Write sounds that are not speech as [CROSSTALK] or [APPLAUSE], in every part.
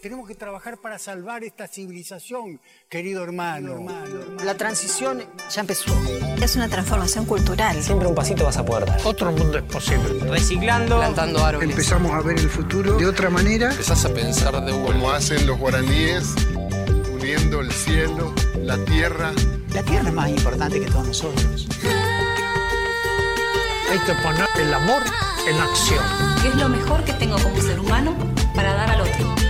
Tenemos que trabajar para salvar esta civilización, querido hermano. La transición ya empezó. Es una transformación cultural. Siempre un pasito vas a poder dar. Otro mundo es posible. Reciclando, plantando árboles. Empezamos a ver el futuro de otra manera. Empezás a pensar de Como hacen los guaraníes, uniendo el cielo, la tierra. La tierra es más importante que todos nosotros. Hay que poner el amor en acción. ¿Qué es lo mejor que tengo como ser humano para dar al otro?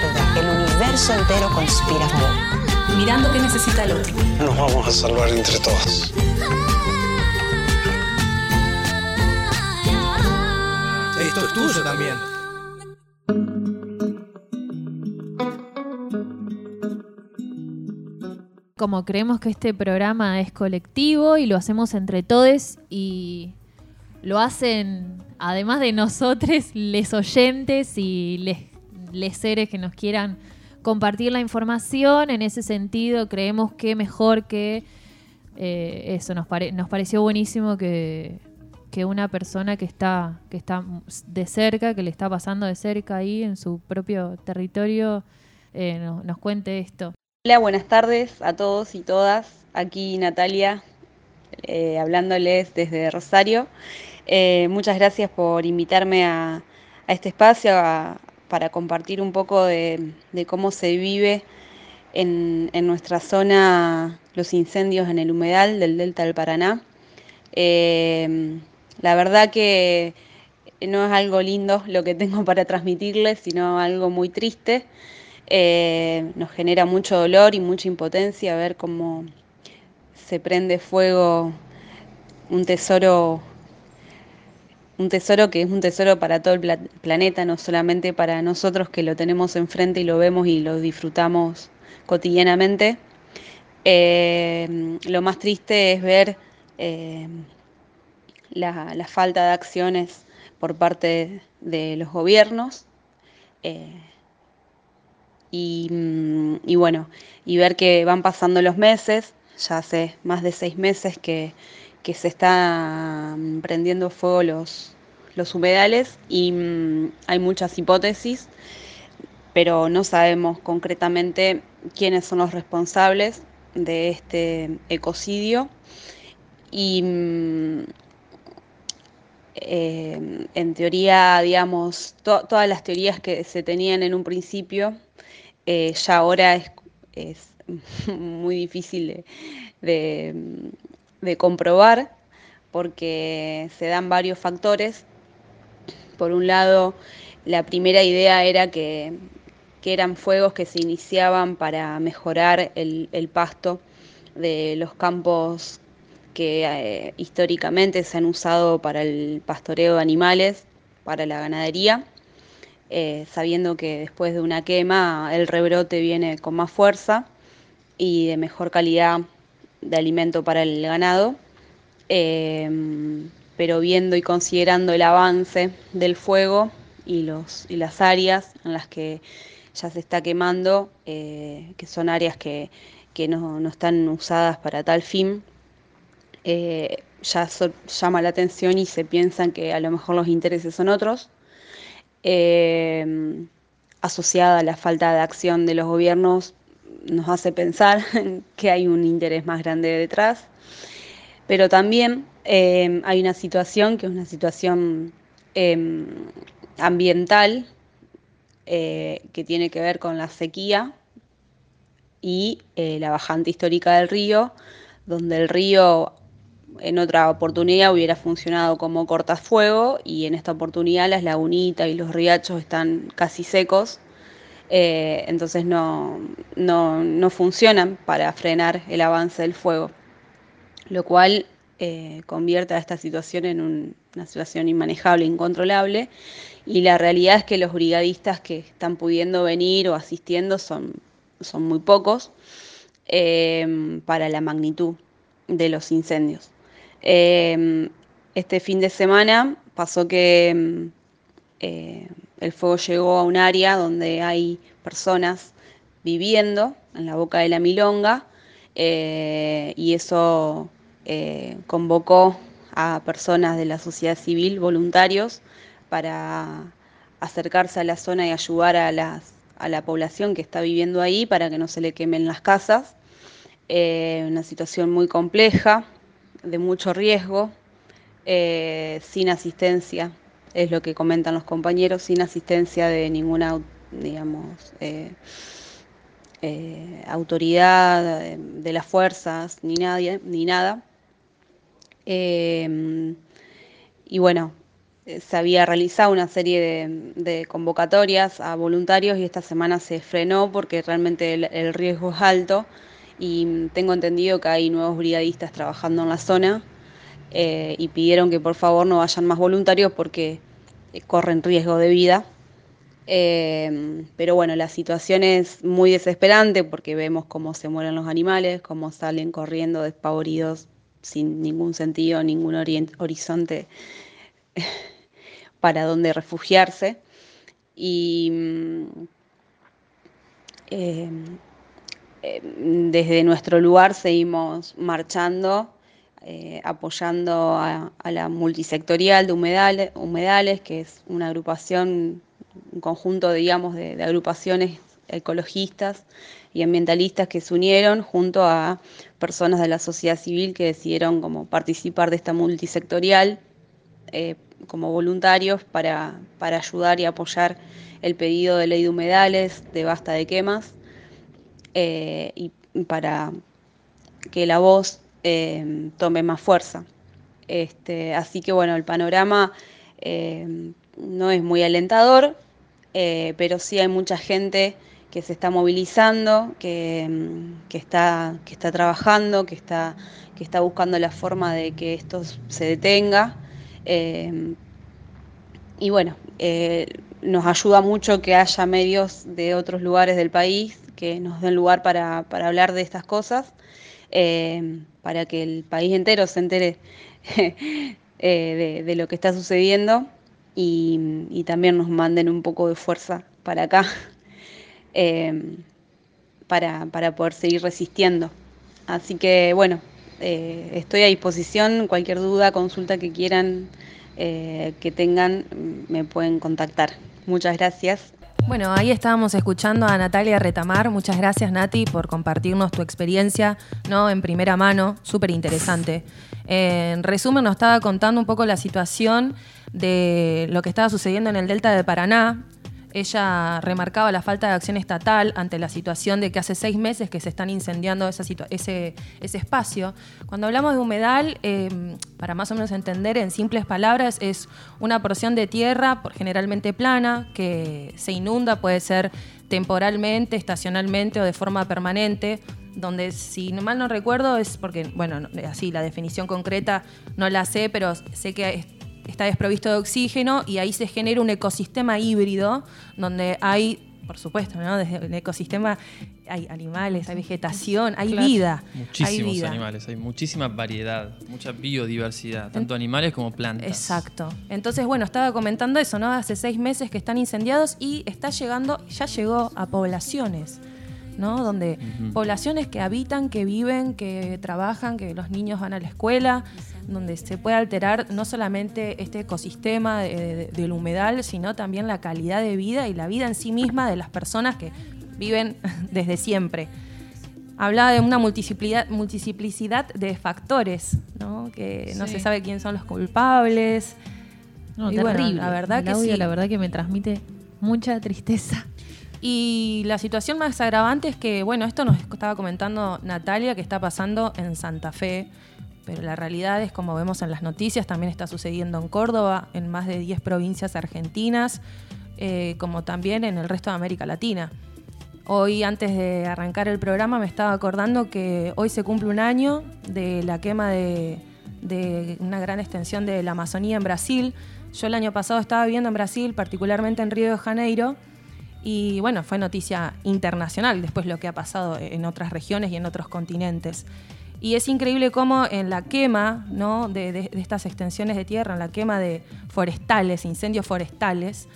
universo entero conspira a favor. Mirando qué necesita el otro. Nos vamos a salvar entre todos. Esto es tuyo también. Como creemos que este programa es colectivo y lo hacemos entre todos y lo hacen, además de nosotros, [LAUGHS] les oyentes y les, les seres que nos quieran compartir la información. En ese sentido, creemos que mejor que eh, eso, nos, pare, nos pareció buenísimo que, que una persona que está, que está de cerca, que le está pasando de cerca ahí en su propio territorio, eh, no, nos cuente esto. Hola, buenas tardes a todos y todas. Aquí Natalia, eh, hablándoles desde Rosario. Muchas gracias por invitarme a, a este espacio a, para compartir un poco de, cómo se vive en, en, nuestra zona los incendios en el humedal del Delta del Paraná. Eh, la verdad que no es algo lindo lo que tengo [LAUGHS] para transmitirles, sino algo muy triste. Eh, nos genera mucho dolor y mucha impotencia ver cómo se prende fuego un tesoro un tesoro que es un tesoro para todo el pla planeta, no solamente para nosotros que lo tenemos enfrente y lo vemos y lo disfrutamos cotidianamente. Eh, lo más triste es ver eh, la, falta de acciones por parte de, los gobiernos. Eh, y, y, bueno, y ver que van pasando los meses, ya hace más de seis meses que, que se están prendiendo fuego los, los humedales y mmm, hay muchas hipótesis, pero no sabemos concretamente quiénes son los responsables de este ecocidio. Y mmm, eh, en teoría, digamos, to todas las teorías que se tenían en un principio, eh, ya ahora es, es [LAUGHS] muy difícil de, de, comprobar porque se dan varios factores. Por un lado, la primera idea era que, que eran fuegos que se iniciaban para mejorar el, pasto de los campos que eh, históricamente se han usado para el pastoreo de animales, para la ganadería, eh, sabiendo que después de una quema el rebrote viene con más fuerza y de mejor calidad de alimento para el ganado, eh, pero viendo y considerando el avance del fuego y, los, y las áreas en las que ya se está quemando, eh, que son áreas que, que no, no, están usadas para tal fin, eh, ya llama la atención y se piensan que a lo mejor los intereses son otros. Eh, asociada a la falta de acción de los gobiernos nos hace pensar [LAUGHS] que hay un interés más grande detrás, pero también eh, hay una situación que es una situación eh, ambiental eh, que tiene que ver con la sequía y eh, la bajante histórica del río, donde el río en otra oportunidad hubiera funcionado como cortafuego y en esta oportunidad las lagunitas y los riachos están casi secos, eh, entonces no, no, no, funcionan para frenar el avance del fuego, lo cual eh, convierte a esta situación en un, una situación inmanejable, incontrolable, y la realidad es que los brigadistas que están pudiendo venir o asistiendo son, son muy pocos eh, para la magnitud de los incendios. Este fin de semana pasó que el fuego llegó a un área donde hay personas viviendo en la boca de la milonga eh, y eso convocó a personas de la sociedad civil, voluntarios, para acercarse a la zona y ayudar a, la población que está viviendo ahí para que no se le quemen las casas. una situación muy compleja, de mucho riesgo, eh, sin asistencia, es lo que comentan los compañeros, sin asistencia de ninguna, digamos, eh, eh, autoridad de, de, las fuerzas, ni nadie, ni nada. y bueno, se había realizado una serie de, convocatorias a voluntarios y esta semana se frenó porque realmente el riesgo es alto y tengo entendido que hay nuevos brigadistas trabajando en la zona eh, y pidieron que por favor no vayan más voluntarios porque eh, corren riesgo de vida. Eh, pero bueno, la situación es muy desesperante porque vemos cómo se mueren los animales, cómo salen corriendo despavoridos sin ningún sentido, ningún horizonte [LAUGHS] para donde refugiarse. Y eh, desde nuestro lugar seguimos marchando, eh, apoyando a, la multisectorial de humedales, humedales, que es una agrupación, un conjunto, digamos, de, de agrupaciones ecologistas y ambientalistas que se unieron junto a personas de la sociedad civil que decidieron como participar de esta multisectorial eh, como voluntarios para, para ayudar y apoyar el pedido de ley de humedales, de basta de quemas, eh, y para que la voz eh, tome más fuerza. Este, así que bueno, el panorama eh, no es muy alentador, eh, pero sí hay mucha gente que se está movilizando, que, que, está, trabajando, que está, buscando la forma de que esto se detenga. y bueno, nos ayuda mucho que haya medios de otros lugares del país que nos den lugar para hablar de estas cosas, eh, para que el país entero se entere [LAUGHS] eh, de, lo que está sucediendo y, también nos manden un poco de fuerza para acá, [LAUGHS] eh, para, para, poder seguir resistiendo. Así que bueno, estoy a disposición, cualquier duda, consulta que quieran que tengan, me pueden contactar. Muchas gracias bueno, ahí estábamos escuchando a Natalia Retamar. Muchas gracias, Nati, por compartirnos tu experiencia ¿no? en primera mano. Súper interesante. Eh, en resumen, nos estaba contando un poco la situación de lo que estaba sucediendo en el Delta de Paraná, ella remarcaba la falta de acción estatal ante la situación de que hace seis meses que se están incendiando esa ese, ese, espacio. Cuando hablamos de humedal, eh, para más o menos entender en simples palabras, es una porción de tierra, generalmente plana, que se inunda, puede ser temporalmente, estacionalmente o de forma permanente donde si mal no recuerdo es porque, bueno, así la definición concreta no la sé, pero sé que está desprovisto de oxígeno y ahí se genera un ecosistema híbrido donde hay por supuesto, ¿no? Desde el ecosistema hay animales, hay vegetación, hay claro. vida. Muchísimos hay vida. animales, hay muchísima variedad, mucha biodiversidad, tanto animales como plantas. Exacto. Entonces, bueno, estaba comentando eso, ¿no? Hace seis meses que están incendiados y está llegando, ya llegó a poblaciones. ¿no? Donde uh -huh. poblaciones que habitan, que viven, que trabajan, que los niños van a la escuela, donde se puede alterar no solamente este ecosistema de, de, del humedal, sino también la calidad de vida y la vida en sí misma de las personas que viven [LAUGHS] desde siempre. Hablaba de una multiplicidad, multiplicidad de factores, ¿no? que no sí. se sabe quién son los culpables. No, y terrible. Bueno, la verdad El que audio, sí. La verdad que me transmite mucha tristeza. Y la situación más agravante es que, bueno, esto nos estaba comentando Natalia, que está pasando en Santa Fe, pero la realidad es, como vemos en las noticias, también está sucediendo en Córdoba, en más de 10 provincias argentinas, eh, como también en el resto de América Latina. Hoy, antes de arrancar el programa, me estaba acordando que hoy se cumple un año de la quema de, de una gran extensión de la Amazonía en Brasil. Yo el año pasado estaba viviendo en Brasil, particularmente en Río de Janeiro, y bueno, fue noticia internacional después lo que ha pasado en otras regiones y en otros continentes. Y es increíble cómo en la quema ¿no? de, de- de estas extensiones de tierra, en la quema de forestales, incendios forestales,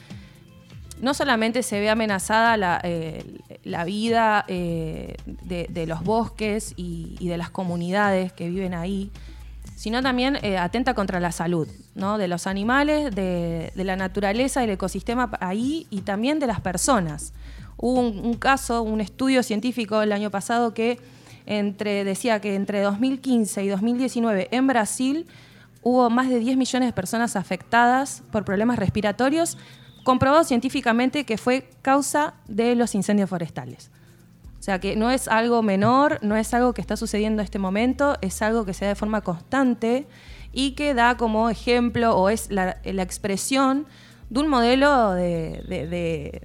no solamente se ve amenazada la, eh, la vida eh, de, de los bosques y, y de las comunidades que viven ahí, sino también eh, atenta contra la salud ¿no? de los animales, de, de la naturaleza, del ecosistema ahí y también de las personas. Hubo un, un caso, un estudio científico el año pasado que entre, decía que entre 2015 y 2019 en Brasil hubo más de 10 millones de personas afectadas por problemas respiratorios, comprobado científicamente que fue causa de los incendios forestales. O sea que no es algo menor, no es algo que está sucediendo en este momento, es algo que se da de forma constante y que da como ejemplo o es la, expresión de un modelo de, de- de-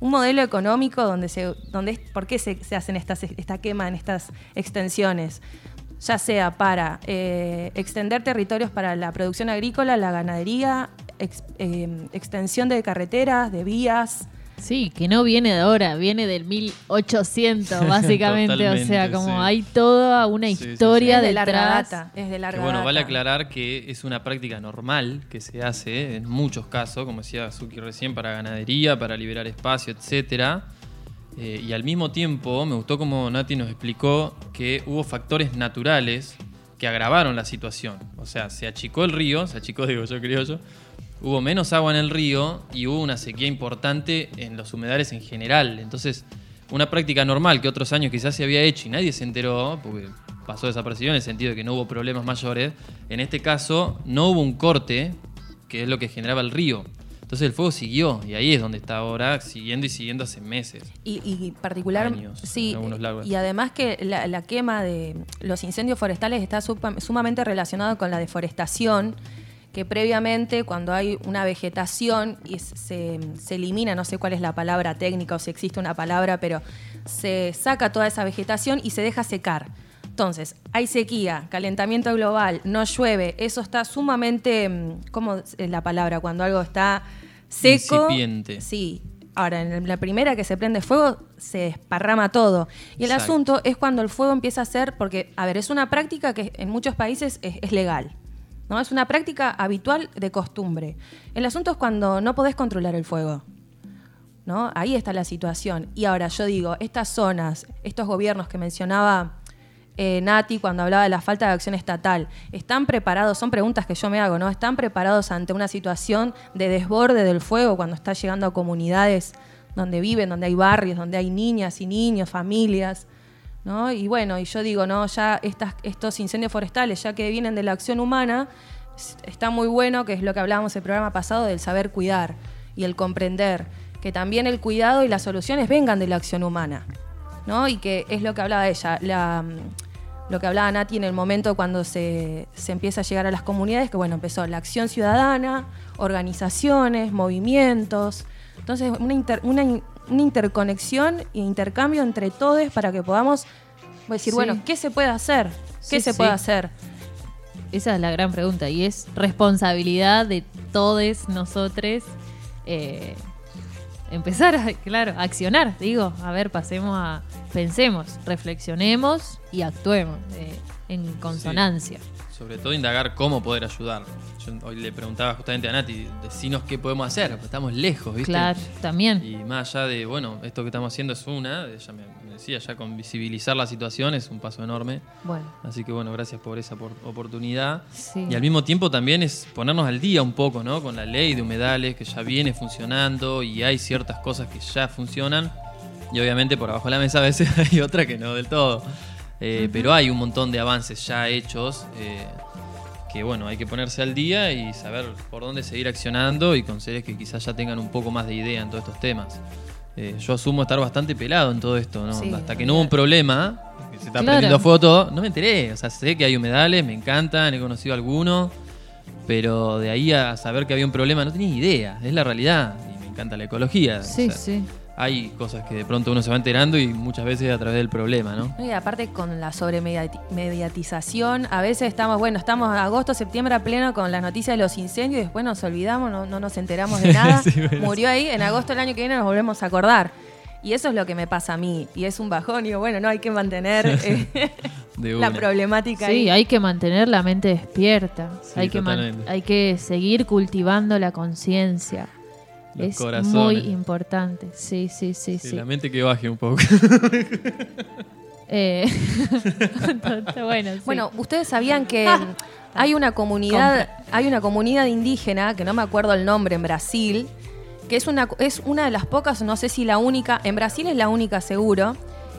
un modelo económico donde se donde por qué se, se hacen estas esta quema en estas extensiones ya sea para eh, extender territorios para la producción agrícola, la ganadería, eh, extensión de carreteras, de vías. Sí, que no viene de ahora, viene del 1800, [LAUGHS] básicamente. o sea, como sí. hay toda una Sí, sí, sí. historia Es de larga data, es de Que larga bueno, vale aclarar que es una práctica normal que se hace en muchos casos, como decía Suki recién, para ganadería, para liberar espacio, etcétera. Eh, y al mismo tiempo, me gustó como Nati nos explicó que hubo factores naturales que agravaron la situación. O sea, se achicó el río, se achicó, [LAUGHS] digo yo, creo yo. Hubo menos agua en el río y hubo una sequía importante en los humedales en general. Entonces, una práctica normal que otros años quizás se había hecho y nadie se enteró, porque pasó desapercibido en el sentido de que no hubo problemas mayores, en este caso no hubo un corte, que es lo que generaba el río. Entonces el fuego siguió y ahí es donde está ahora, siguiendo y siguiendo hace meses. Y, y particular, Años, sí, y además que la, la quema de los incendios forestales está sumamente relacionado con la deforestación, que previamente cuando hay una vegetación y se, se elimina, no sé cuál es la palabra técnica o si existe una palabra, pero se saca toda esa vegetación y se deja secar. Entonces, hay sequía, calentamiento global, no llueve, eso está sumamente, mm, ¿cómo es la palabra? Cuando algo está seco. Incipiente. Sí. Ahora, en la primera que se prende fuego, se desparrama todo. Y el Exacto. asunto es cuando el fuego empieza a ser, porque, a ver, es una práctica que en muchos países es, es legal. ¿No? Es una práctica habitual de costumbre. El asunto es cuando no podés controlar el fuego. ¿no? Ahí está la situación. Y ahora yo digo, estas zonas, estos gobiernos que mencionaba eh, Nati cuando hablaba de la falta de acción estatal, ¿están preparados? Son preguntas que yo me hago, ¿no? ¿Están preparados ante una situación de desborde del fuego cuando está llegando a comunidades donde viven, donde hay barrios, donde hay niñas y niños, familias? ¿No? Y bueno, y yo digo, no, ya estos incendios forestales, ya que vienen de la acción humana, está muy bueno, que es lo que hablábamos el programa pasado, del saber cuidar y el comprender, que también el cuidado y las soluciones vengan de la acción humana, ¿no? Y que es lo que hablaba ella, la, mm, lo que hablaba Nati en el momento cuando se, se empieza a llegar a las comunidades, que bueno, empezó la acción ciudadana, organizaciones, movimientos, entonces una, inter- una interconexión e intercambio entre todos para que podamos decir, Sí. bueno, ¿qué se puede hacer? ¿Qué Sí, se sí. puede hacer? Esa es la gran pregunta y es responsabilidad de todos nosotros eh, empezar a, claro, a accionar. Digo, a ver, pasemos a, pensemos, reflexionemos y actuemos eh, en consonancia. Sobre todo indagar cómo poder ayudar. Yo hoy le preguntaba justamente a Nati, decinos qué podemos hacer, estamos lejos, ¿viste? Claro, también. Y más allá de, bueno, esto que estamos haciendo es una, ella me, decía, ya con visibilizar la situación es un paso enorme. Bueno. Así que bueno, gracias por esa por- oportunidad. Sí. Y al mismo tiempo también es ponernos al día un poco, ¿no? Con la ley de humedales que ya viene funcionando y hay ciertas cosas que ya funcionan. Y obviamente por abajo de la mesa a veces [LAUGHS] hay otras que no del todo. Eh, Pero hay un montón de avances ya hechos eh, que bueno, hay que ponerse al día y saber por dónde seguir accionando y con seres que quizás ya tengan un poco más de idea en todos estos temas. eh, yo asumo estar bastante pelado en todo esto, ¿no? Sí, Hasta que no hubo un problema, que se está Claro. prendiendo fuego todo, no me enteré. O sea, sé que hay humedales, me encantan, he conocido algunos, pero de ahí a saber que había un problema no tenía ni idea, es la realidad. Y me encanta la ecología. o Sí, sea, sí. Hay cosas que de pronto uno se va enterando y muchas veces a través del problema, ¿no? Y aparte con la sobremediatización, a veces estamos, bueno, estamos agosto, septiembre a pleno con las noticias de los incendios y después nos olvidamos, no, no nos enteramos de [LAUGHS] nada. Sí, bueno. Murió ahí, en agosto del año que viene nos volvemos a acordar. Y eso es lo que me pasa a mí. Y es un bajón. Y digo, bueno, no hay que mantener [LAUGHS] eh, [LAUGHS] la problemática Sí, ahí. hay que mantener la mente despierta. Sí, hay, que man- hay que seguir cultivando la conciencia. Los Es corazones. muy importante. Sí, sí, sí, Sí, sí. La mente que baje un poco. [LAUGHS] Eh, [LAUGHS] bueno, sí. Bueno, ustedes sabían que mm, hay una comunidad, hay una comunidad indígena, que no me acuerdo el nombre, en Brasil, que es una, es una de las pocas, no sé si la única, en Brasil es la única seguro,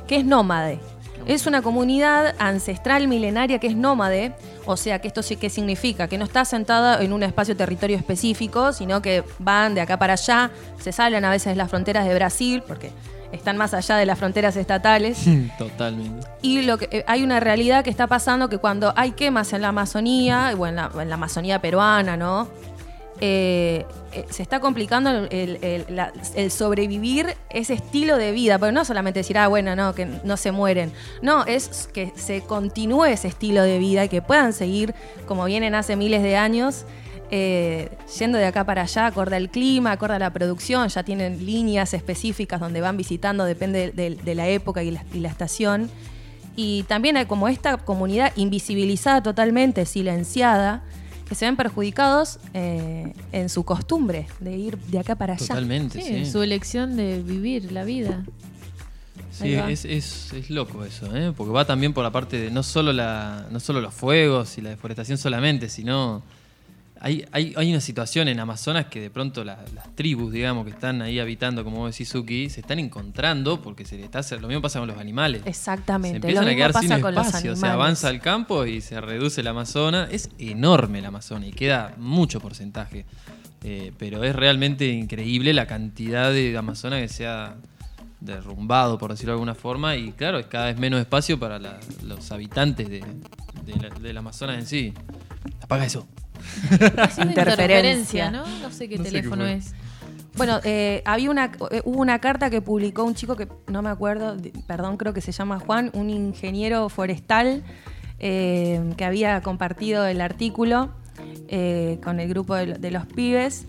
que es nómade. Es una comunidad ancestral milenaria que es nómade, o sea, que esto sí que significa que no está sentada en un espacio territorio específico, sino que van de acá para allá, se salen a veces las fronteras de Brasil, porque están más allá de las fronteras estatales. [LAUGHS] Totalmente. Y lo que, eh, hay una realidad que está pasando que cuando hay quemas en la Amazonía, o en la, en la Amazonía peruana, ¿no? Eh, eh, se está complicando el, sobrevivir ese estilo de vida, pero no solamente decir, ah, bueno, no, que no se mueren. No, es que se continúe ese estilo de vida y que puedan seguir como vienen hace miles de años, eh, yendo de acá para allá, acorde al clima, acorde a la producción, ya tienen líneas específicas donde van visitando, depende de, de la época y la, y la estación. Y también hay como esta comunidad invisibilizada totalmente, silenciada, que se ven perjudicados eh, en su costumbre de ir de acá para allá. Totalmente, Sí, sí. en su elección de vivir la vida. Sí, es, es, es loco eso, ¿eh? porque va también por la parte de no solo, la, no solo los fuegos y la deforestación solamente, sino hay, hay, hay una situación en Amazonas que de pronto la- las tribus, digamos, que están ahí habitando, como vos decís, Suki, se están encontrando porque se le está lo mismo pasa con los animales. Se Exactamente. Lo empiezan a quedar pasa sin con los espacio, se avanza el campo y se reduce la Amazona. Es enorme la Amazona y queda mucho porcentaje. Eh, pero es realmente increíble la cantidad de Amazona que se ha derrumbado, por decirlo de alguna forma, y claro, es cada vez menos espacio para la- los habitantes de, de la- del Amazonas en sí. Apaga eso. [LAUGHS] Interferencia, ¿no? No sé qué No sé qué teléfono es. Bueno, eh, había una, eh, hubo una carta que publicó un chico que no me acuerdo, de- perdón, creo que se llama Juan, un ingeniero forestal eh, que había compartido el artículo eh, con el grupo de, lo- de los pibes.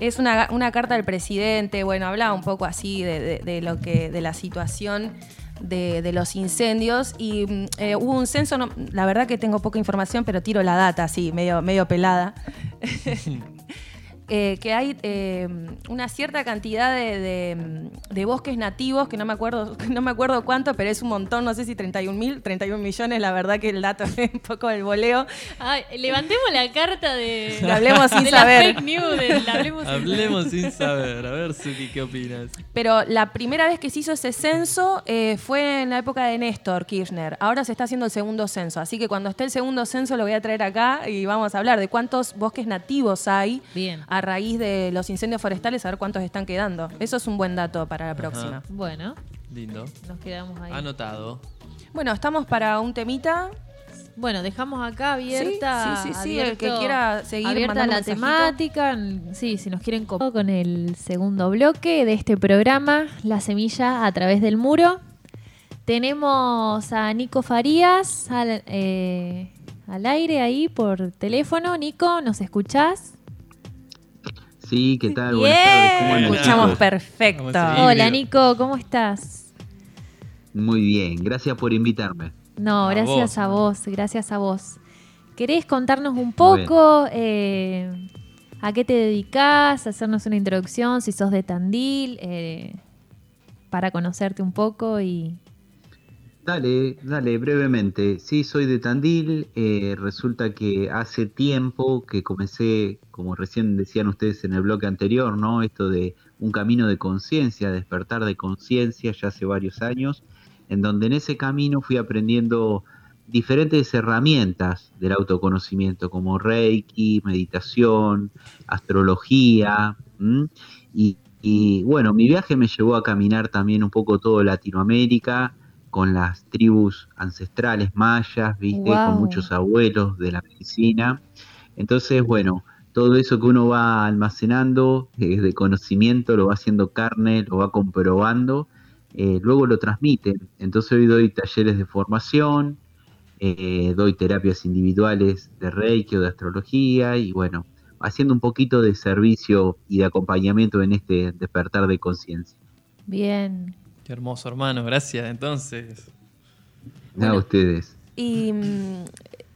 Es una, una carta del presidente, bueno, hablaba un poco así de, de- de lo que, de la situación de, los incendios y mm, eh, hubo un censo, no- la verdad que tengo poca información, pero tiro la data así, medio, medio pelada. [LAUGHS] eh, que hay eh, una cierta cantidad de, de- de bosques nativos, que no me acuerdo [LAUGHS] no me acuerdo cuánto, pero es un montón, no sé si 31 mil, 31 millones, la verdad que el dato [LAUGHS] es un poco del voleo. Ay, levantemos la carta de. Hablemos sin de la saber. fake news, del hablemos sin Hablemos sin saber. A ver, Suki, ¿qué opinas? Pero la primera vez que se hizo ese censo eh, fue en la época de Néstor Kirchner. Ahora se está haciendo el segundo censo. Así que cuando esté el segundo censo lo voy a traer acá y vamos a hablar de cuántos bosques nativos hay Bien. A raíz de los incendios forestales, a ver cuántos están quedando. Eso es un buen dato para la próxima. Bueno, Lindo. nos quedamos ahí. Anotado. Bueno, estamos para un temita. Bueno, dejamos acá abierta. Sí, sí, sí, sí, el que quiera seguir Abierta mandando la mensajito. temática. Sí, si nos quieren copiar con el segundo bloque de este programa, La Semilla a través del muro. Tenemos a Nico Farías al, eh, al aire ahí por teléfono. Nico, ¿nos escuchás? Sí, ¿qué tal? Buenas tardes. ¿Cómo andan, Escuchamos chicos? perfecto. Hola Nico, ¿cómo estás? Muy bien, gracias por invitarme. No, A gracias vos. a vos, gracias a vos. ¿Querés contarnos un poco eh, a qué te dedicas, hacernos una introducción, si sos de Tandil, eh, para conocerte un poco y... Dale, dale, brevemente. Sí, soy de Tandil. eh, resulta que hace tiempo que comencé, como recién decían ustedes en el bloque anterior, ¿no? Esto de un camino de conciencia, despertar de conciencia, ya hace varios años, en donde en ese camino fui aprendiendo diferentes herramientas del autoconocimiento, como Reiki, meditación, astrología, Y bueno, mi viaje me llevó a caminar también un poco todo Latinoamérica con las tribus ancestrales mayas, viste, Wow. con muchos abuelos de la medicina. Entonces, bueno, todo eso que uno va almacenando eh, de conocimiento, lo va haciendo carne, lo va comprobando, eh, luego lo transmite. Entonces hoy doy talleres de formación, eh, doy terapias individuales de Reiki o de astrología y bueno, haciendo un poquito de servicio y de acompañamiento en este despertar de conciencia. Bien. Qué hermoso, hermano. Gracias, entonces. A ustedes. Y mm,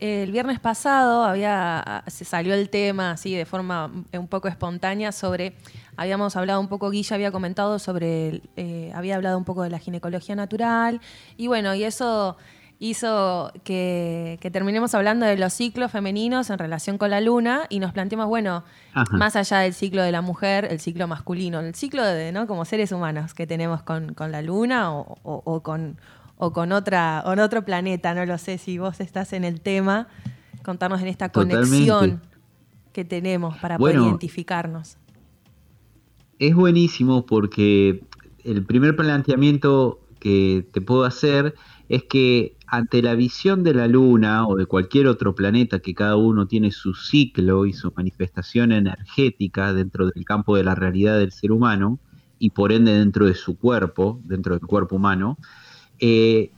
el viernes pasado había se salió el tema así de forma un poco espontánea sobre habíamos hablado un poco Guilla había comentado sobre eh, había hablado un poco de la ginecología natural y bueno y eso hizo que, que terminemos hablando de los ciclos femeninos en relación con la luna y nos planteamos bueno Ajá. más allá del ciclo de la mujer el ciclo masculino el ciclo de no como seres humanos que tenemos con, con la luna o, o- o con o con otra o en otro planeta, no lo sé si vos estás en el tema, contarnos en esta Totalmente. conexión que tenemos para Bueno. poder identificarnos. Es buenísimo porque el primer planteamiento que te puedo hacer es que ante la visión de la Luna o de cualquier otro planeta que cada uno tiene su ciclo y su manifestación energética dentro del campo de la realidad del ser humano y por ende dentro de su cuerpo, dentro del cuerpo humano, eh,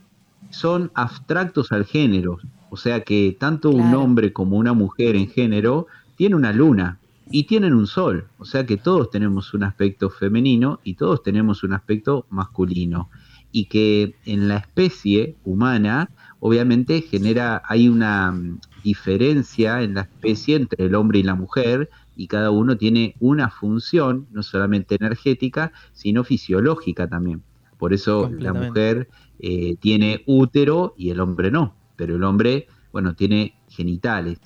son abstractos al género. O sea que tanto un hombre como una mujer en género tiene una luna y tienen un sol. O sea que todos tenemos un aspecto femenino y todos tenemos un aspecto masculino. Y que en la especie humana, obviamente, genera, hay una mm, diferencia en la especie entre el hombre y la mujer, y cada uno tiene una función, no solamente energética, sino fisiológica también. Por eso la mujer eh, tiene útero y el hombre no, pero el hombre, bueno, tiene genitales,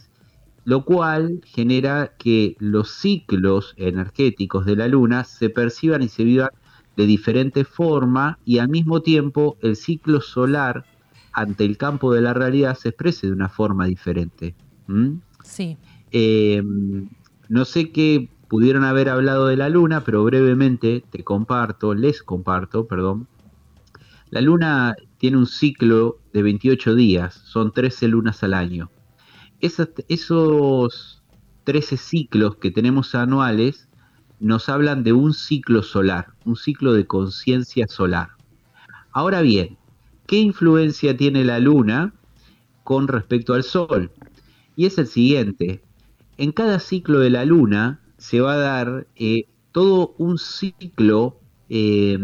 lo cual genera que los ciclos energéticos de la luna se perciban y se vivan de diferente forma y al mismo tiempo el ciclo solar ante el campo de la realidad se exprese de una forma diferente. ¿Mm? Sí. Eh, no sé qué pudieron haber hablado de la luna, pero brevemente te comparto, les comparto, perdón. La luna tiene un ciclo de 28 días, son 13 lunas al año. Esas- esos 13 ciclos que tenemos anuales nos hablan de un ciclo solar, un ciclo de conciencia solar. Ahora bien, ¿qué influencia tiene la luna con respecto al sol? Y es el siguiente, en cada ciclo de la luna se va a dar eh, todo un ciclo eh,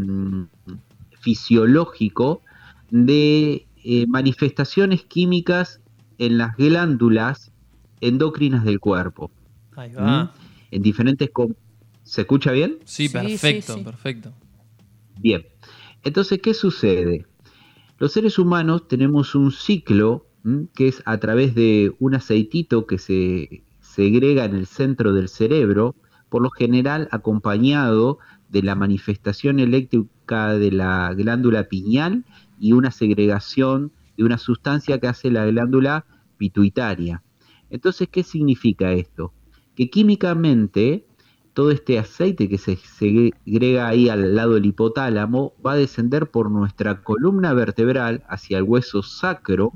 fisiológico de eh, manifestaciones químicas en las glándulas endocrinas del cuerpo. Ahí va. ¿Mm? En diferentes... ¿Se escucha bien? Sí, Sí, perfecto, sí, sí. perfecto. Bien. Entonces, ¿qué sucede? Los seres humanos tenemos un ciclo ¿m? que es a través de un aceitito que se segrega en el centro del cerebro, por lo general acompañado de la manifestación eléctrica de la glándula pineal y una segregación de una sustancia que hace la glándula pituitaria. Entonces, ¿qué significa esto? Que químicamente todo este aceite que se segrega ahí al lado del hipotálamo va a descender por nuestra columna vertebral hacia el hueso sacro,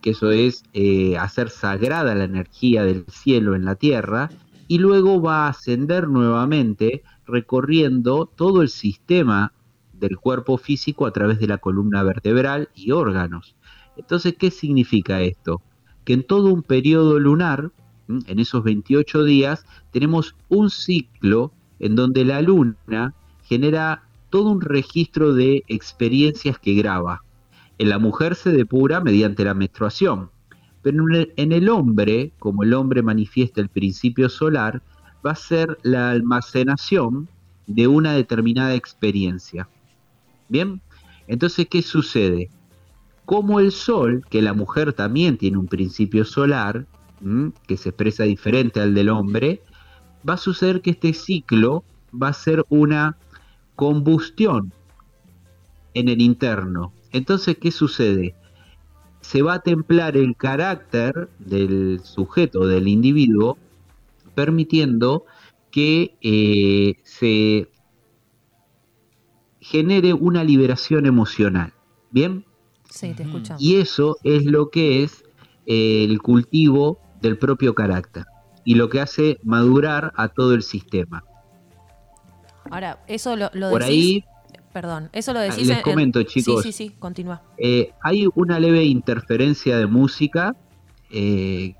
que eso es eh, hacer sagrada la energía del cielo en la tierra, y luego va a ascender nuevamente recorriendo todo el sistema del cuerpo físico a través de la columna vertebral y órganos. Entonces, ¿qué significa esto? Que en todo un periodo lunar. En esos 28 días, tenemos un ciclo en donde la luna genera todo un registro de experiencias que graba. En la mujer se depura mediante la menstruación, pero en el, hombre, como el hombre manifiesta el principio solar, va a ser la almacenación de una determinada experiencia. Bien, entonces, ¿qué sucede? Como el sol, que la mujer también tiene un principio solar, ¿m? que se expresa diferente al del hombre, va a suceder que este ciclo va a ser una combustión en el interno. Entonces, ¿qué sucede? Se va a templar el carácter del sujeto, del individuo, permitiendo que eh, se genere una liberación emocional. ¿Bien? Sí, te escuchamos. Y eso es lo que es eh, el cultivo del propio carácter y lo que hace madurar a todo el sistema. Ahora, eso lo, lo Por decís- ahí Perdón, eso lo Ah, decís les en- comento, chicos. Sí, sí, sí, continúa. Eh, hay una leve interferencia de música eh,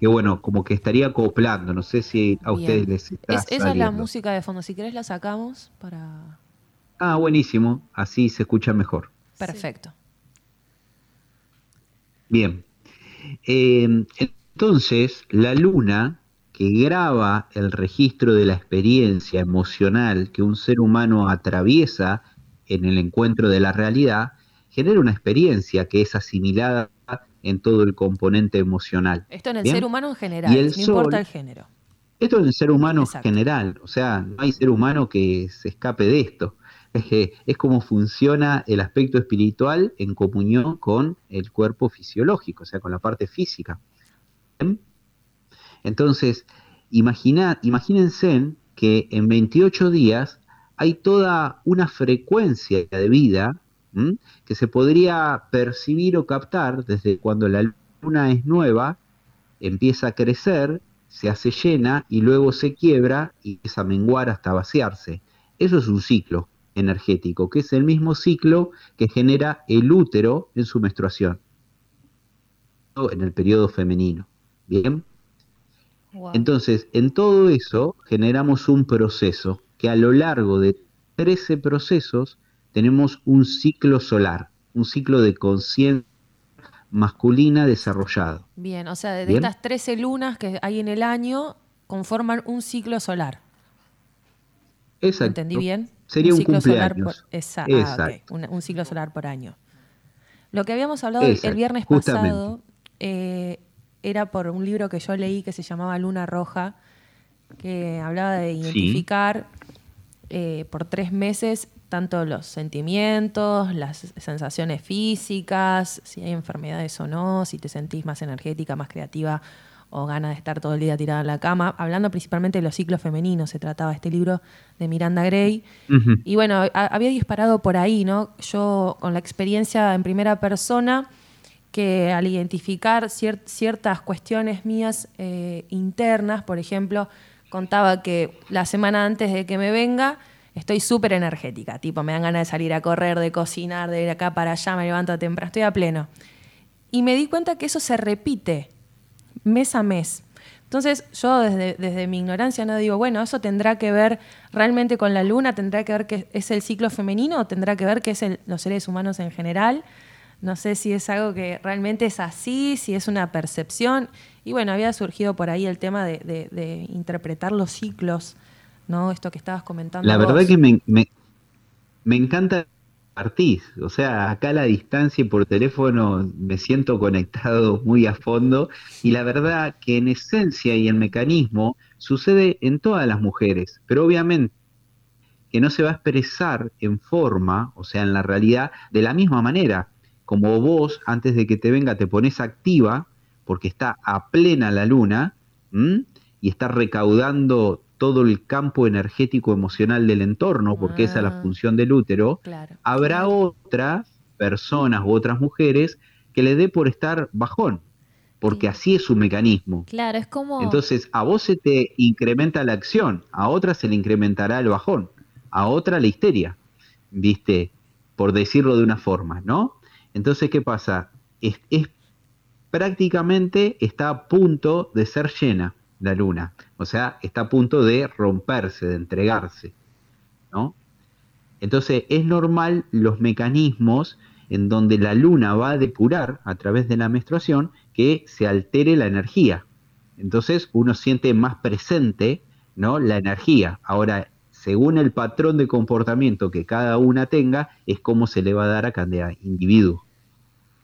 que, bueno, como que estaría acoplando. No sé si a Bien. ustedes les está Es- esa es la música de fondo. Si querés la sacamos para... Ah, buenísimo. Así se escucha mejor. Perfecto. Bien. Eh, entonces, la luna, que graba el registro de la experiencia emocional que un ser humano atraviesa en el encuentro de la realidad, genera una experiencia que es asimilada en todo el componente emocional. Esto en el Bien. ser humano en general, Y el no importa el género. Esto en el ser humano Exacto. general, o sea, no hay ser humano que se escape de esto. [LAUGHS] Es, que es como funciona el aspecto espiritual en comunión con el cuerpo fisiológico, o sea, con la parte física. Entonces, imagina, imagínense que en 28 días hay toda una frecuencia de vida que se podría percibir o captar desde cuando la luna es nueva, empieza a crecer, se hace llena y luego se quiebra y empieza a menguar hasta vaciarse. Eso es un ciclo energético, que es el mismo ciclo que genera el útero en su menstruación, en el periodo femenino. Bien. Entonces, en todo eso generamos un proceso que a lo largo de 13 procesos tenemos un ciclo solar, un ciclo de conciencia masculina desarrollado. Bien, o sea, de estas 13 lunas que hay en el año conforman un ciclo solar. Exacto. ¿Entendí bien? Sería un, ciclo solar cumpleaños. por, esa- ah, ok, Exacto. un, un ciclo solar por año. Lo que habíamos hablado el- viernes pasado eh, era por un libro que yo leí que se llamaba Luna Roja, que hablaba de identificar eh, por tres meses tanto los sentimientos, las sensaciones físicas, si hay enfermedades o no, si te sentís más energética, más creativa o ganas de estar todo el día tirada en la cama. Hablando principalmente de los ciclos femeninos, se trataba este libro de Miranda Gray. Y bueno, a- había disparado por ahí, ¿no? Yo con la experiencia en primera persona, que al identificar cier- ciertas cuestiones mías eh, internas, por ejemplo, contaba que la semana antes de que me venga estoy súper energética, tipo me dan ganas de salir a correr, de cocinar, de ir acá para allá, me levanto temprano, estoy a pleno. Y me di cuenta que eso se repite mes a mes. Entonces yo desde, mi ignorancia no digo, bueno, eso tendrá que ver realmente con la luna, tendrá que ver que es el ciclo femenino tendrá que ver que es los seres humanos en general. No sé si es algo que realmente es así, si es una percepción. Y bueno, había surgido por ahí el tema de, de- de interpretar los ciclos, ¿no? Esto que estabas comentando. La vos. verdad que me, me, me encanta partís. O sea, acá a la distancia y por teléfono me siento conectado muy a fondo. Y la verdad que en esencia y en mecanismo sucede en todas las mujeres. Pero obviamente que no se va a expresar en forma, o sea, en la realidad, de la misma manera. Como vos, antes de que te venga, te pones activa, porque está a plena la luna, ¿m? y está recaudando todo el campo energético emocional del entorno, porque esa es la función del útero, Claro. habrá otras personas u otras mujeres que le dé por estar bajón, porque así es su mecanismo. Claro, es como... Entonces, a vos se te incrementa la acción, a otra se le incrementará el bajón, a otra la histeria, ¿viste? Por decirlo de una forma, ¿no? Entonces, ¿qué pasa? Es, prácticamente está a punto de ser llena la luna, o sea, está a punto de romperse, de entregarse, ¿no? Entonces, es normal los mecanismos en donde la luna va a depurar a través de la menstruación que se altere la energía. Entonces uno siente más presente ¿no? la energía. Ahora, según el patrón de comportamiento que cada una tenga, es como se le va a dar a cada individuo.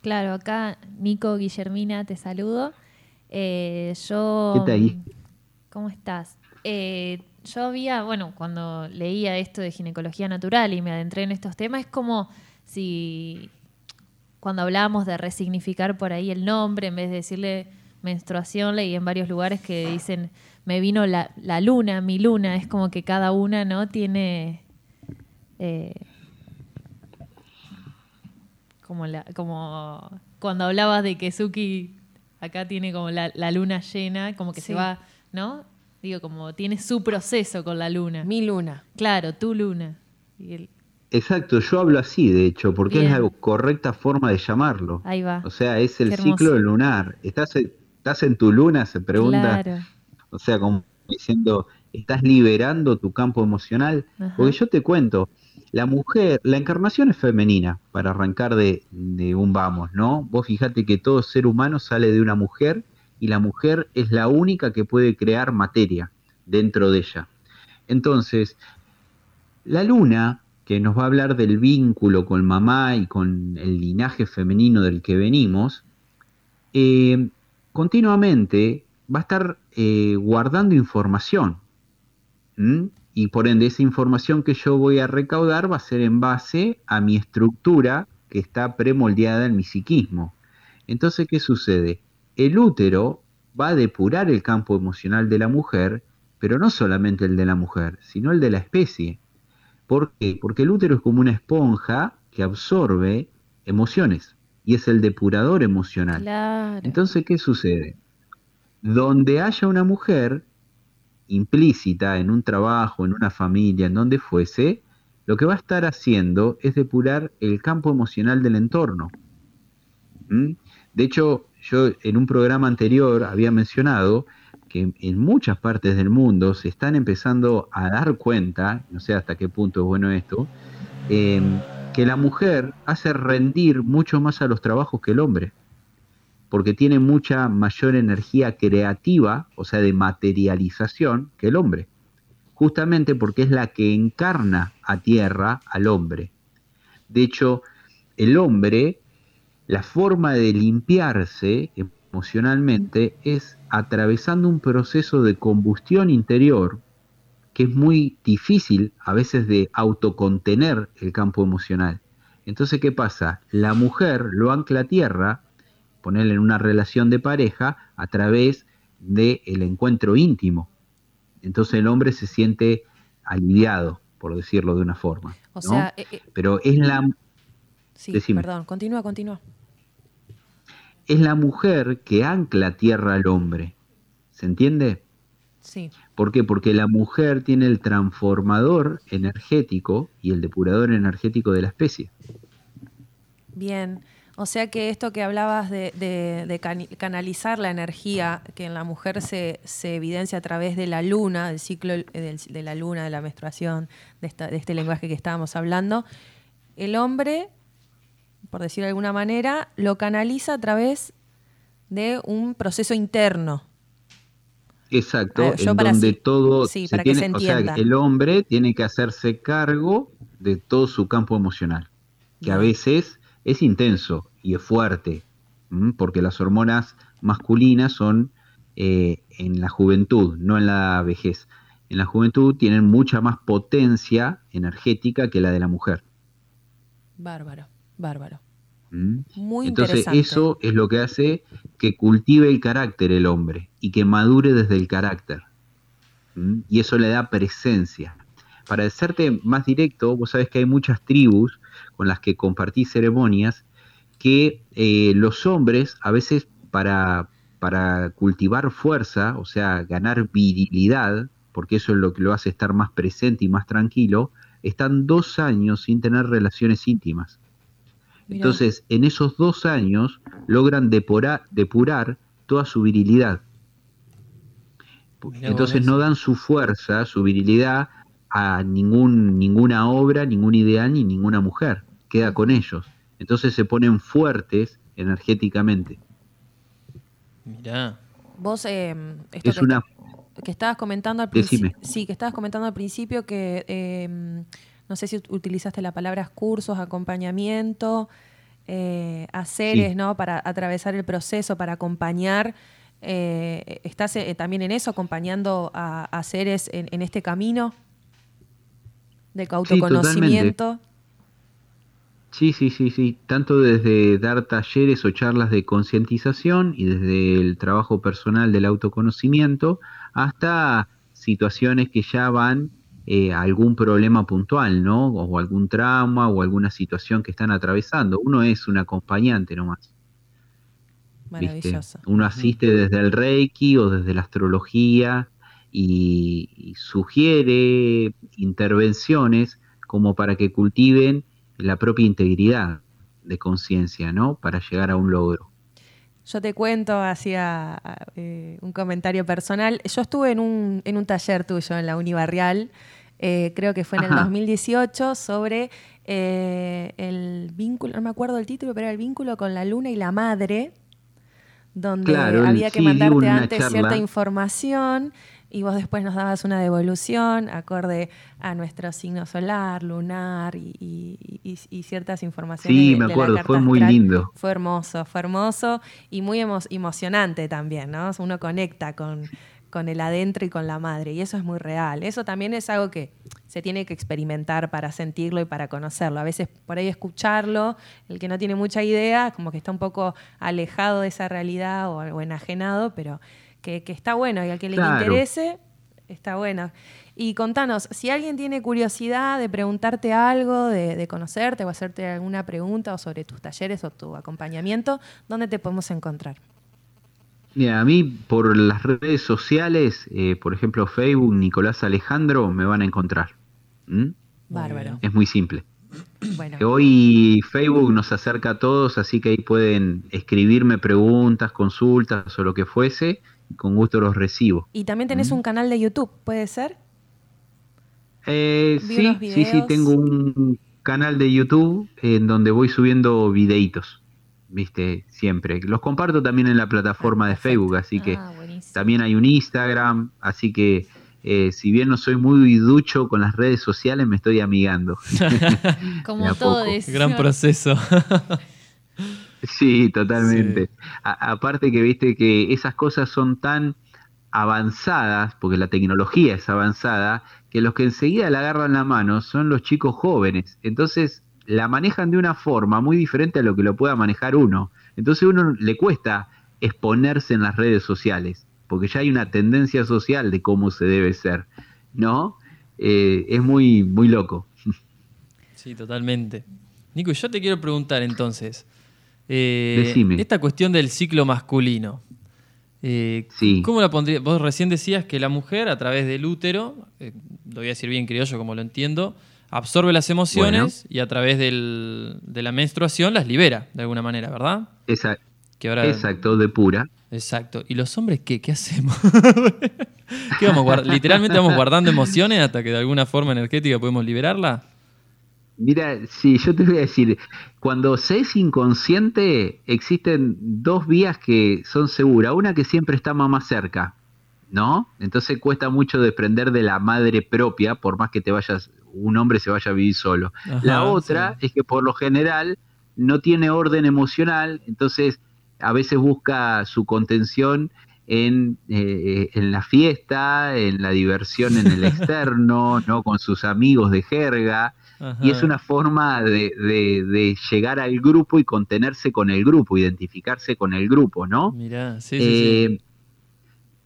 Claro, acá Nico Guillermina, te saludo. Eh, yo. ¿Qué tal? ¿Cómo estás? Eh, yo había, bueno, cuando leía esto de ginecología natural y me adentré en estos temas, es como si cuando hablábamos de resignificar por ahí el nombre, en vez de decirle menstruación, leí en varios lugares que dicen, me vino la, la luna, mi luna, es como que cada una, ¿no? Tiene... eh, como, la, como cuando hablabas de que Suki acá tiene como la, la luna llena, como que Sí. se va, ¿no? Digo, como tiene su proceso con la luna. Mi luna. Claro, tu luna. Y el- Exacto, yo hablo así, de hecho, porque Bien. es la correcta forma de llamarlo. ahí va. O sea, es el ciclo lunar. ¿Estás, en- ¿Estás en tu luna? Se pregunta. Claro. O sea, como diciendo, ¿estás liberando tu campo emocional? Ajá. Porque yo te cuento, la mujer, la encarnación es femenina, para arrancar de, de un vamos, ¿no? Vos fijate que todo ser humano sale de una mujer y la mujer es la única que puede crear materia dentro de ella. Entonces, la luna, que nos va a hablar del vínculo con mamá y con el linaje femenino del que venimos, eh, continuamente va a estar eh, guardando información. Y por ende esa información que yo voy a recaudar va a ser en base a mi estructura que está premoldeada en mi psiquismo. Entonces, ¿qué sucede? El útero va a depurar el campo emocional de la mujer, pero no solamente el de la mujer, sino el de la especie. ¿Por qué? Porque el útero es como una esponja que absorbe emociones y es el depurador emocional. Claro. Entonces, ¿qué sucede? Donde haya una mujer implícita en un trabajo, en una familia, en donde fuese, lo que va a estar haciendo es depurar el campo emocional del entorno. ¿Mm? De hecho, yo en un programa anterior había mencionado que en muchas partes del mundo se están empezando a dar cuenta, no sé hasta qué punto es bueno esto, eh, que la mujer hace rendir mucho más a los trabajos que el hombre porque tiene mucha mayor energía creativa, o sea, de materialización, que el hombre. Justamente porque es la que encarna a tierra al hombre. De hecho, el hombre, la forma de limpiarse emocionalmente es atravesando un proceso de combustión interior que es muy difícil a veces de autocontener el campo emocional. Entonces, ¿qué pasa? La mujer lo ancla a tierra ponerle en una relación de pareja a través del encuentro íntimo. Entonces el hombre se siente aliviado, por decirlo de una forma. O ¿no? sea, eh, eh, Pero es la, sí, Decime. perdón, continúa, continúa. es la mujer que ancla tierra al hombre. ¿Se entiende? Sí. ¿Por qué? Porque la mujer tiene el transformador energético y el depurador energético de la especie. Bien. O sea que esto que hablabas de, de- de cani- canalizar la energía que en la mujer se, se evidencia a través de la luna, del ciclo eh, del- de la luna, de la menstruación, de, esta- de este lenguaje que estábamos hablando, el hombre, por decirlo de alguna manera, lo canaliza a través de un proceso interno. Exacto, Ah, en donde sí- todo sí, se para que tiene, o sea, el hombre tiene que hacerse cargo de todo su campo emocional, que a veces es intenso y es fuerte, ¿m? porque las hormonas masculinas son eh, en la juventud, no en la vejez. En la juventud tienen mucha más potencia energética que la de la mujer. Bárbaro, bárbaro. Muy Entonces interesante. eso es lo que hace que cultive el carácter el hombre y que madure desde el carácter. ¿Mm? Y eso le da presencia. Para serte más directo, vos sabés que hay muchas tribus con las que compartí ceremonias que eh, los hombres a veces para, para cultivar fuerza, o sea, ganar virilidad, porque eso es lo que lo hace estar más presente y más tranquilo, están dos años sin tener relaciones íntimas. Mirá. Entonces, en esos dos años logran depurar, depurar toda su virilidad. Mirá Entonces no dan su fuerza, su virilidad a ningún, ninguna obra, ningún ideal ni ninguna mujer. Queda con ellos. Entonces se ponen fuertes energéticamente. Mirá. Vos, eh, esto Es que, una... que estabas comentando al Decime. principio. Sí, que estabas comentando al principio que eh, no sé si ut- utilizaste la palabra cursos, acompañamiento, eh, haceres, Sí. ¿no? Para atravesar el proceso, para acompañar. Eh, ¿Estás eh, también en eso, acompañando a, a seres en, en este camino de autoconocimiento? Sí, sí, sí, sí. Tanto desde dar talleres o charlas de concientización y desde el trabajo personal del autoconocimiento hasta situaciones que ya van eh, a algún problema puntual, ¿no? O algún trauma o alguna situación que están atravesando. Uno es un acompañante nomás. ¿viste? Maravilloso. Uno asiste desde el Reiki o desde la astrología y, y sugiere intervenciones como para que cultiven la propia integridad de conciencia, ¿no? Para llegar a un logro. Yo te cuento, hacía eh, un comentario personal. Yo estuve en un, en un taller tuyo en la Unibarrial, eh, creo que fue en el Ajá. 2018, sobre eh, el vínculo, no me acuerdo el título, pero era el vínculo con la luna y la madre, donde Claro, había que sí, mandarte antes charla. cierta información y vos después nos dabas una devolución acorde a nuestro signo solar, lunar y, y- y- y ciertas informaciones. Sí, de- me de la acuerdo, carta fue muy astral. lindo. Fue hermoso, fue hermoso y muy emo- emocionante también, ¿no? Uno conecta con, con el adentro y con la madre y eso es muy real. Eso también es algo que se tiene que experimentar para sentirlo y para conocerlo. A veces por ahí escucharlo, el que no tiene mucha idea, como que está un poco alejado de esa realidad o, o enajenado, pero que, que está bueno y al que le Claro. interese, está bueno. Y contanos, si alguien tiene curiosidad de preguntarte algo, de, de conocerte o hacerte alguna pregunta o sobre tus talleres o tu acompañamiento, ¿dónde te podemos encontrar? Mira, a mí por las redes sociales, eh, por ejemplo Facebook, Nicolás Alejandro, me van a encontrar. ¿Mm? Bárbaro. Es muy simple. Bueno, Hoy Facebook nos acerca a todos, así que ahí pueden escribirme preguntas, consultas o lo que fuese, con gusto los recibo. y también tenés un canal de YouTube, ¿puede ser? Eh, sí, sí, sí, tengo un canal de YouTube en donde voy subiendo videitos, viste, siempre. Los comparto también en la plataforma de Facebook, así que Ah, buenísimo. también hay un Instagram, así que eh, si bien no soy muy ducho con las redes sociales, me estoy amigando. [LAUGHS] [LAUGHS] Como todo. Gran proceso. [LAUGHS] Sí, totalmente. A- aparte que viste que esas cosas son tan avanzadas, porque la tecnología es avanzada, que los que enseguida la agarran la mano son los chicos jóvenes. Entonces la manejan de una forma muy diferente a lo que lo pueda manejar uno. Entonces a uno le cuesta exponerse en las redes sociales, porque ya hay una tendencia social de cómo se debe ser, ¿no? Eh, es muy, muy loco. Sí, totalmente. Nico, yo te quiero preguntar entonces. Eh. Esta cuestión del ciclo masculino. eh, Sí. ¿Cómo la pondrías? Vos recién decías que la mujer, a través del útero, eh, lo voy a decir bien criollo como lo entiendo, absorbe las emociones y a través del- de la menstruación las libera, de alguna manera, ¿verdad? Esa, Que ahora- Exacto, de pura. Exacto. ¿Y los hombres qué? ¿Qué hacemos? [LAUGHS] ¿Qué vamos Literalmente vamos guardando emociones hasta que de alguna forma energética podemos liberarla. Mira, sí, yo te voy a decir, cuando se es inconsciente, existen dos vías que son seguras. Una que siempre está más cerca, ¿no? Entonces cuesta mucho desprender de la madre propia, por más que te vayas, un hombre se vaya a vivir solo. Ajá, la otra es que por lo general no tiene orden emocional, entonces a veces busca su contención en, eh, en la fiesta, en la diversión en el [LAUGHS] externo, ¿no? Con sus amigos de jerga. Y es una forma de, de- de llegar al grupo y contenerse con el grupo, identificarse con el grupo, ¿no? Mirá, sí, sí, sí.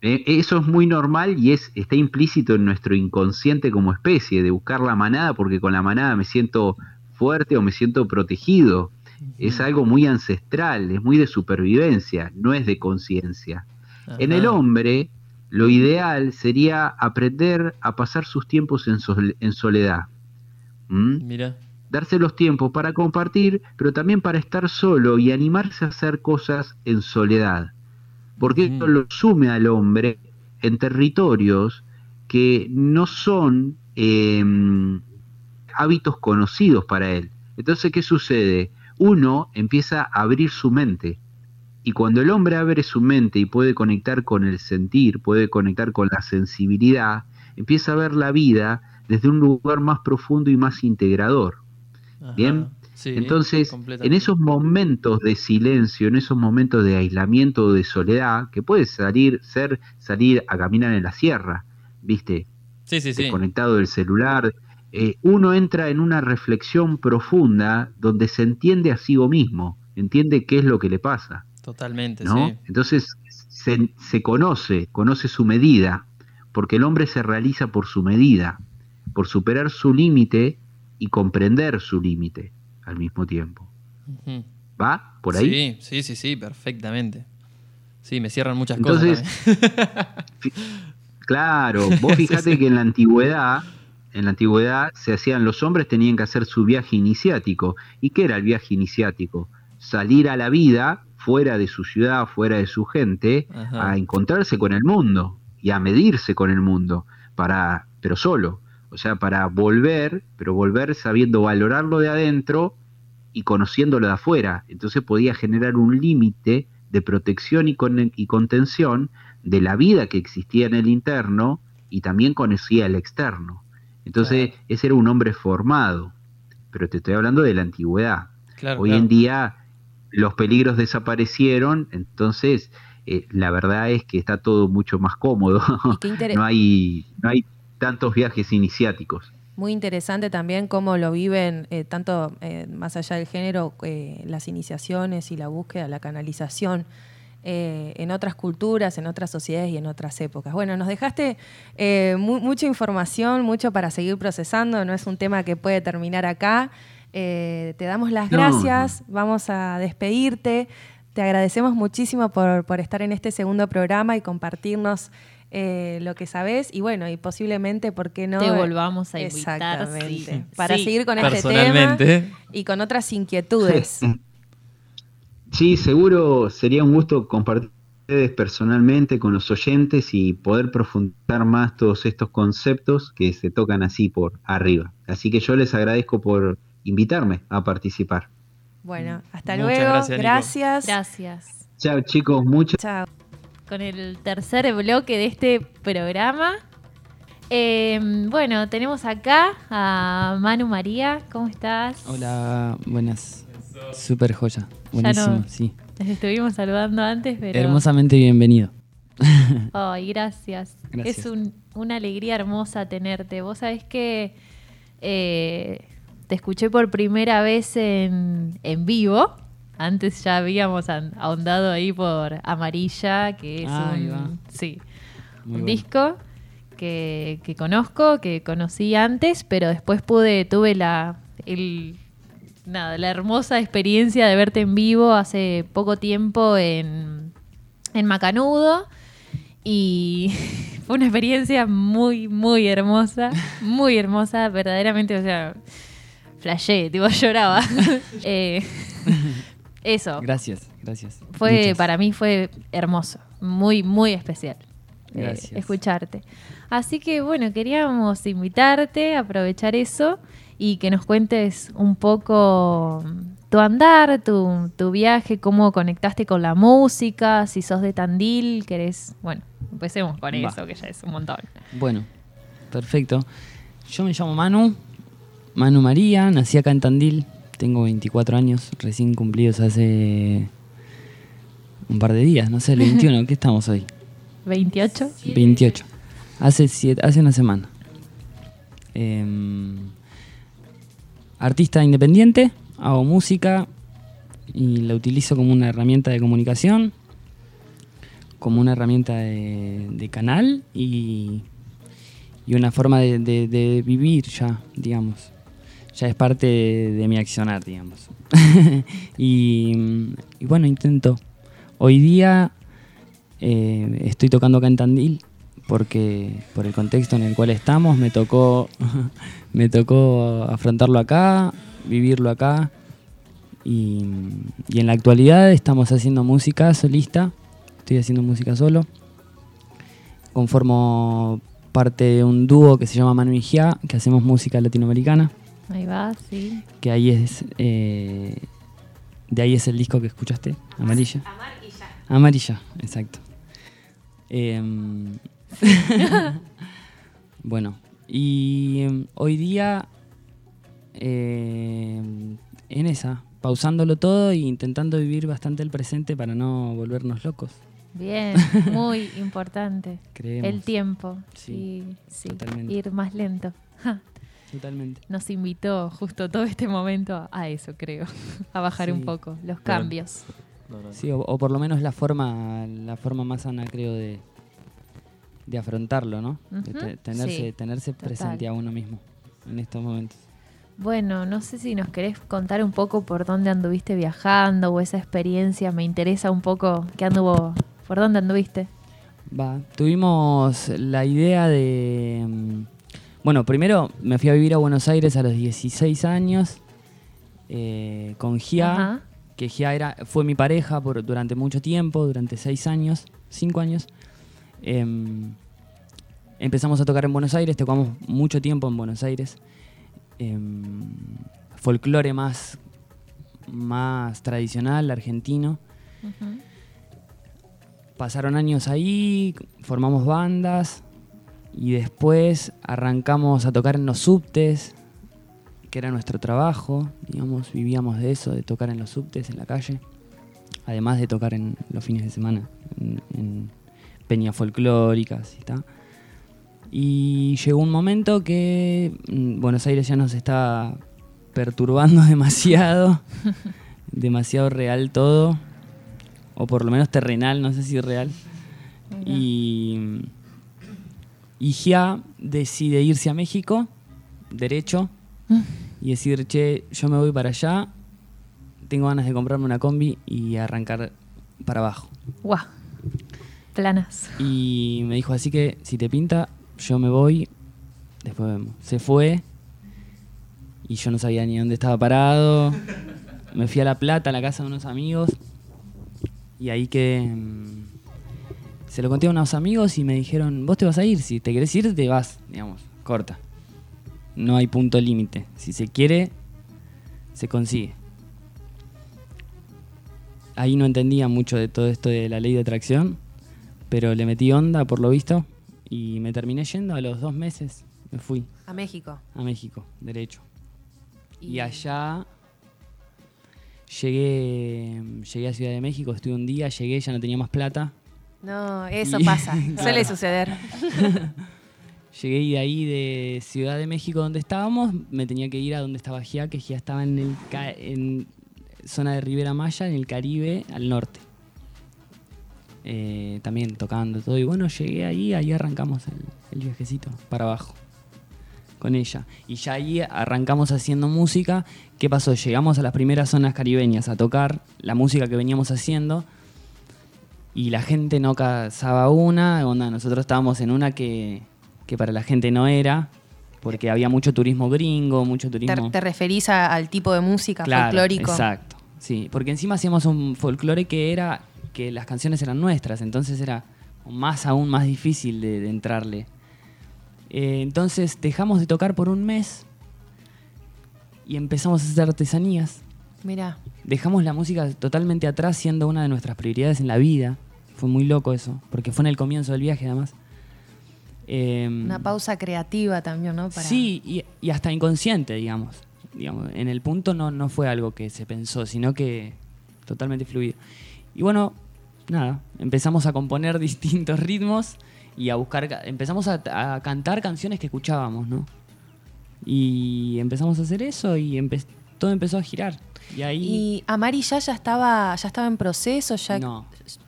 Eh, eh, eso es muy normal y es está implícito en nuestro inconsciente como especie, de buscar la manada porque con la manada me siento fuerte o me siento protegido. Es algo muy ancestral, es muy de supervivencia, no es de conciencia. En el hombre, lo ideal sería aprender a pasar sus tiempos en, sol- en soledad. ¿Mm? Mira. darse los tiempos para compartir, pero también para estar solo y animarse a hacer cosas en soledad. Porque esto lo sume al hombre en territorios que no son eh, hábitos conocidos para él. Entonces, ¿qué sucede? Uno empieza a abrir su mente. Y cuando el hombre abre su mente y puede conectar con el sentir, puede conectar con la sensibilidad, empieza a ver la vida desde un lugar más profundo y más integrador. Ajá. Bien, Sí, entonces en esos momentos de silencio, en esos momentos de aislamiento o de soledad, que puede salir, ser salir a caminar en la sierra, viste, Sí, sí, sí. desconectado del celular, eh, uno entra en una reflexión profunda donde se entiende a sí mismo, entiende qué es lo que le pasa. Totalmente, ¿no? sí. Entonces se, se conoce, conoce su medida, porque el hombre se realiza por su medida, por superar su límite y comprender su límite al mismo tiempo. ¿Va? ¿Por ahí? Sí, sí, sí, sí, perfectamente. Sí, me cierran muchas Entonces, cosas. [LAUGHS] claro, vos [LAUGHS] fíjate que en la antigüedad, en la antigüedad se hacían, los hombres tenían que hacer su viaje iniciático. ¿Y qué era el viaje iniciático? Salir a la vida fuera de su ciudad, fuera de su gente, Ajá. a encontrarse con el mundo y a medirse con el mundo, para, pero solo. O sea, para volver, pero volver sabiendo valorarlo de adentro y conociéndolo de afuera. Entonces podía generar un límite de protección y, con- y contención de la vida que existía en el interno y también conocía el externo. Entonces ese era un hombre formado, pero te estoy hablando de la antigüedad. Claro, Hoy claro. en día los peligros desaparecieron, entonces eh, la verdad es que está todo mucho más cómodo. [LAUGHS] no, hay, no hay tantos viajes iniciáticos. Muy interesante también cómo lo viven, eh, tanto eh, más allá del género, eh, las iniciaciones y la búsqueda, la canalización en otras culturas, en otras sociedades y en otras épocas. Bueno, nos dejaste mu- mucha información, mucho para seguir procesando, no es un tema que puede terminar acá. Te damos las No, gracias, vamos a despedirte. Te agradecemos muchísimo por, por estar en este segundo programa y compartirnos eh, lo que sabés y bueno, y posiblemente, ¿por qué no? Te volvamos a invitar, Exactamente. sí. Para Sí. seguir con este tema y con otras inquietudes. [LAUGHS] Sí, seguro sería un gusto compartir con ustedes personalmente con los oyentes y poder profundizar más todos estos conceptos que se tocan así por arriba. Así que yo les agradezco por invitarme a participar. Bueno, hasta Muchas luego. gracias. Gracias. Gracias. Chao chicos, muchas Chao. Con el tercer bloque de este programa. Eh, bueno, tenemos acá a Manu María. ¿Cómo estás? Hola, buenas. Super joya. Ya Buenísimo, no- sí. Les estuvimos saludando antes, pero. Hermosamente bienvenido. [LAUGHS] Ay, gracias. Gracias. Es un- una alegría hermosa tenerte. Vos sabés que eh, te escuché por primera vez en, en vivo. Antes ya habíamos ahondado ahí por Amarilla, que es va. un, sí, disco que, que conozco, que conocí antes, pero después pude, tuve la, el, nada, la hermosa experiencia de verte en vivo hace poco tiempo en, en Macanudo. Y [LAUGHS] fue una experiencia muy, muy hermosa, [LAUGHS] muy hermosa, verdaderamente, o sea, flashé, tipo [LAUGHS] lloraba. Eh, eso, Gracias, gracias. fue Muchas. para mí fue hermoso, muy, muy especial eh, escucharte. Así que bueno, queríamos invitarte, aprovechar eso y que nos cuentes un poco tu andar, tu, tu viaje, cómo conectaste con la música, si sos de Tandil, querés, bueno, empecemos con Va. eso, que ya es un montón. Bueno, perfecto. Yo me llamo Manu, Manu María, nací acá en Tandil, tengo 24 años, recién cumplidos hace un par de días, no sé, el 21, ¿qué estamos hoy? 28. 28. Hace, siete, hace una semana. Em, artista independiente, hago música y la utilizo como una herramienta de comunicación, como una herramienta de, de canal y, y una forma de, de- de vivir ya, digamos. Ya es parte de, mi accionar, digamos. [LAUGHS] y, y bueno, intento. Hoy día eh, estoy tocando acá en Tandil porque por el contexto en el cual estamos me tocó [LAUGHS] me tocó afrontarlo acá, vivirlo acá y, y en la actualidad estamos haciendo música solista, estoy haciendo música solo, conformo parte de un dúo que se llama Manu y Gia, que hacemos música latinoamericana, Ahí va, sí. que ahí es eh, de ahí es el disco que escuchaste, Amarilla. Amarilla, exacto. Em, [LAUGHS] bueno, y em, hoy día em, en esa, pausándolo todo e intentando vivir bastante el presente para no volvernos locos. Bien, [LAUGHS] muy importante. Creemos. El tiempo. Sí, Sí. Ir más lento. Ja. Totalmente. nos invitó justo todo este momento a eso, creo. [LAUGHS] A bajar Sí. un poco los cambios. Sí, o, o por lo menos la forma, la forma más sana, creo, de, de afrontarlo, ¿no? De tenerse, Sí, tenerse presente a uno mismo en estos momentos. Bueno, no sé si nos querés contar un poco por dónde anduviste viajando o esa experiencia. Me interesa un poco qué anduvo, por dónde anduviste. Va, tuvimos la idea de... Bueno, primero me fui a vivir a Buenos Aires a los 16 años eh, con Gia, Ajá. que Gia era, fue mi pareja por, durante mucho tiempo, durante 6 años, 5 años. Em, empezamos a tocar en Buenos Aires, tocamos mucho tiempo en Buenos Aires. Em, folclore más, más tradicional, argentino. Pasaron años ahí, formamos bandas y después arrancamos a tocar en los subtes, que era nuestro trabajo, digamos, vivíamos de eso, de tocar en los subtes, en la calle, además de tocar en los fines de semana, en, en peñas folclóricas y está. Y llegó un momento que mm, Buenos Aires ya nos está perturbando [LAUGHS] demasiado, demasiado real todo, o por lo menos terrenal, no sé si real. Y, y Gia decide irse a México, derecho, y decir, che, yo me voy para allá, tengo ganas de comprarme una combi y arrancar para abajo. Guau. Planas. Y me dijo, así que si te pinta, yo me voy, después vemos. Se fue y yo no sabía ni dónde estaba parado. Me fui a La Plata, a la casa de unos amigos, y ahí que se lo conté a unos amigos y me dijeron, vos te vas a ir, si te querés ir, te vas, digamos, corta. No hay punto límite. Si se quiere, se consigue. Ahí no entendía mucho de todo esto de la ley de atracción, pero le metí onda por lo visto y me terminé yendo a los dos meses. Me fui A México. a México, derecho. Y allá llegué, llegué a Ciudad de México, estuve un día, llegué, ya no tenía más plata. No, eso Y- pasa. [LAUGHS] Claro. Suele suceder. [LAUGHS] Llegué de ahí de Ciudad de México donde estábamos, me tenía que ir a donde estaba Gia, que Gia estaba en, el, ca- en zona de Ribera Maya, en el Caribe, al norte. Eh, también tocando todo. Y bueno, llegué ahí, ahí arrancamos el, el viajecito para abajo con ella. Y ya ahí arrancamos haciendo música. ¿Qué pasó? Llegamos a las primeras zonas caribeñas a tocar la música que veníamos haciendo. Y la gente no cazaba una. Onda, nosotros estábamos en una que, que para la gente no era. Porque había mucho turismo gringo, mucho ¿Te, turismo. te referís a- al tipo de música Claro, folclórico? Exacto. Sí, porque encima hacíamos un folclore que era que las canciones eran nuestras, entonces era más aún más difícil de, de entrarle. Eh, entonces dejamos de tocar por un mes y empezamos a hacer artesanías. Mira, Dejamos la música totalmente atrás siendo una de nuestras prioridades en la vida. Fue muy loco eso, porque fue en el comienzo del viaje además. Eh, una pausa creativa también, ¿no? Para- Sí, y, y hasta inconsciente, digamos. digamos. En el punto no, no fue algo que se pensó, sino que totalmente fluido. Y bueno, nada, empezamos a componer [LAUGHS] distintos ritmos y a buscar, ca- empezamos a, a cantar canciones que escuchábamos, ¿no? Y empezamos a hacer eso y empe- todo empezó a girar. Y ahí ¿Y Amari ya, ya estaba ya estaba en proceso? Ya No.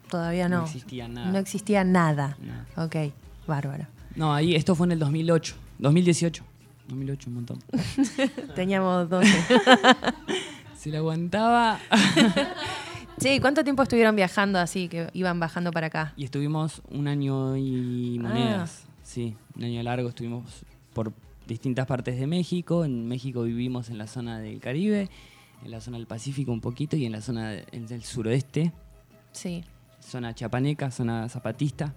Todavía no. No existía nada. No existía nada. Ok, bárbaro. No, ahí esto fue en el 2008, 2018. 2008, un montón. [LAUGHS] Teníamos 12. [LAUGHS] Se la aguantaba. [LAUGHS] Sí, ¿cuánto tiempo estuvieron viajando así, que iban bajando para acá? Y estuvimos un año y Ah. monedas. Sí, un año largo. Estuvimos por distintas partes de México. En México vivimos en la zona del Caribe, en la zona del Pacífico un poquito y en la zona de- en del suroeste. Sí. Zona chapaneca, zona zapatista.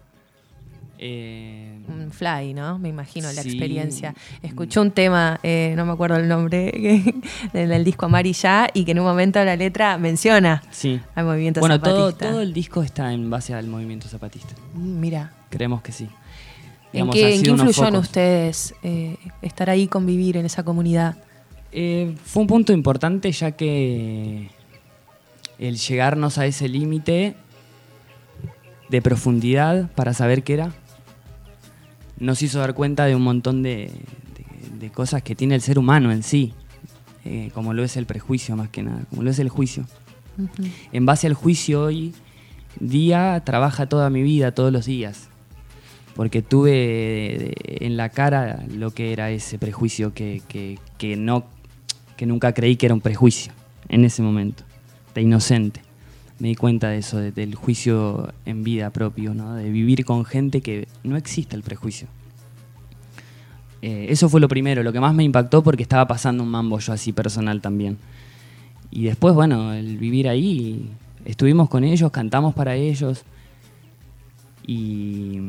Eh, Un fly, ¿no? Me imagino la Sí. experiencia. Escuché un tema, eh, no me acuerdo el nombre, [LAUGHS] del, disco Amari ya, y que en un momento la letra menciona sí. al movimiento Bueno, todo, zapatista. todo el disco está en base al movimiento zapatista. Mm, Mira, Creemos que sí. ¿En qué, en influyó en ustedes eh, estar ahí, convivir en esa comunidad? Eh, fue un punto importante ya que el llegarnos a ese límite de profundidad para saber qué era nos hizo dar cuenta de un montón de, de- de cosas que tiene el ser humano en sí, eh, como lo es el prejuicio más que nada, como lo es el juicio. En base al juicio hoy día trabaja toda mi vida, todos los días, porque tuve en la cara lo que era ese prejuicio que, que- que no, que nunca creí que era un prejuicio en ese momento, de inocente. Me di cuenta de eso, de- del juicio en vida propio, ¿no? de vivir con gente que no existe el prejuicio. Eh, eso fue lo primero, lo que más me impactó porque estaba pasando un mambo yo así personal también. Y después, bueno, el vivir ahí, estuvimos con ellos, cantamos para ellos y,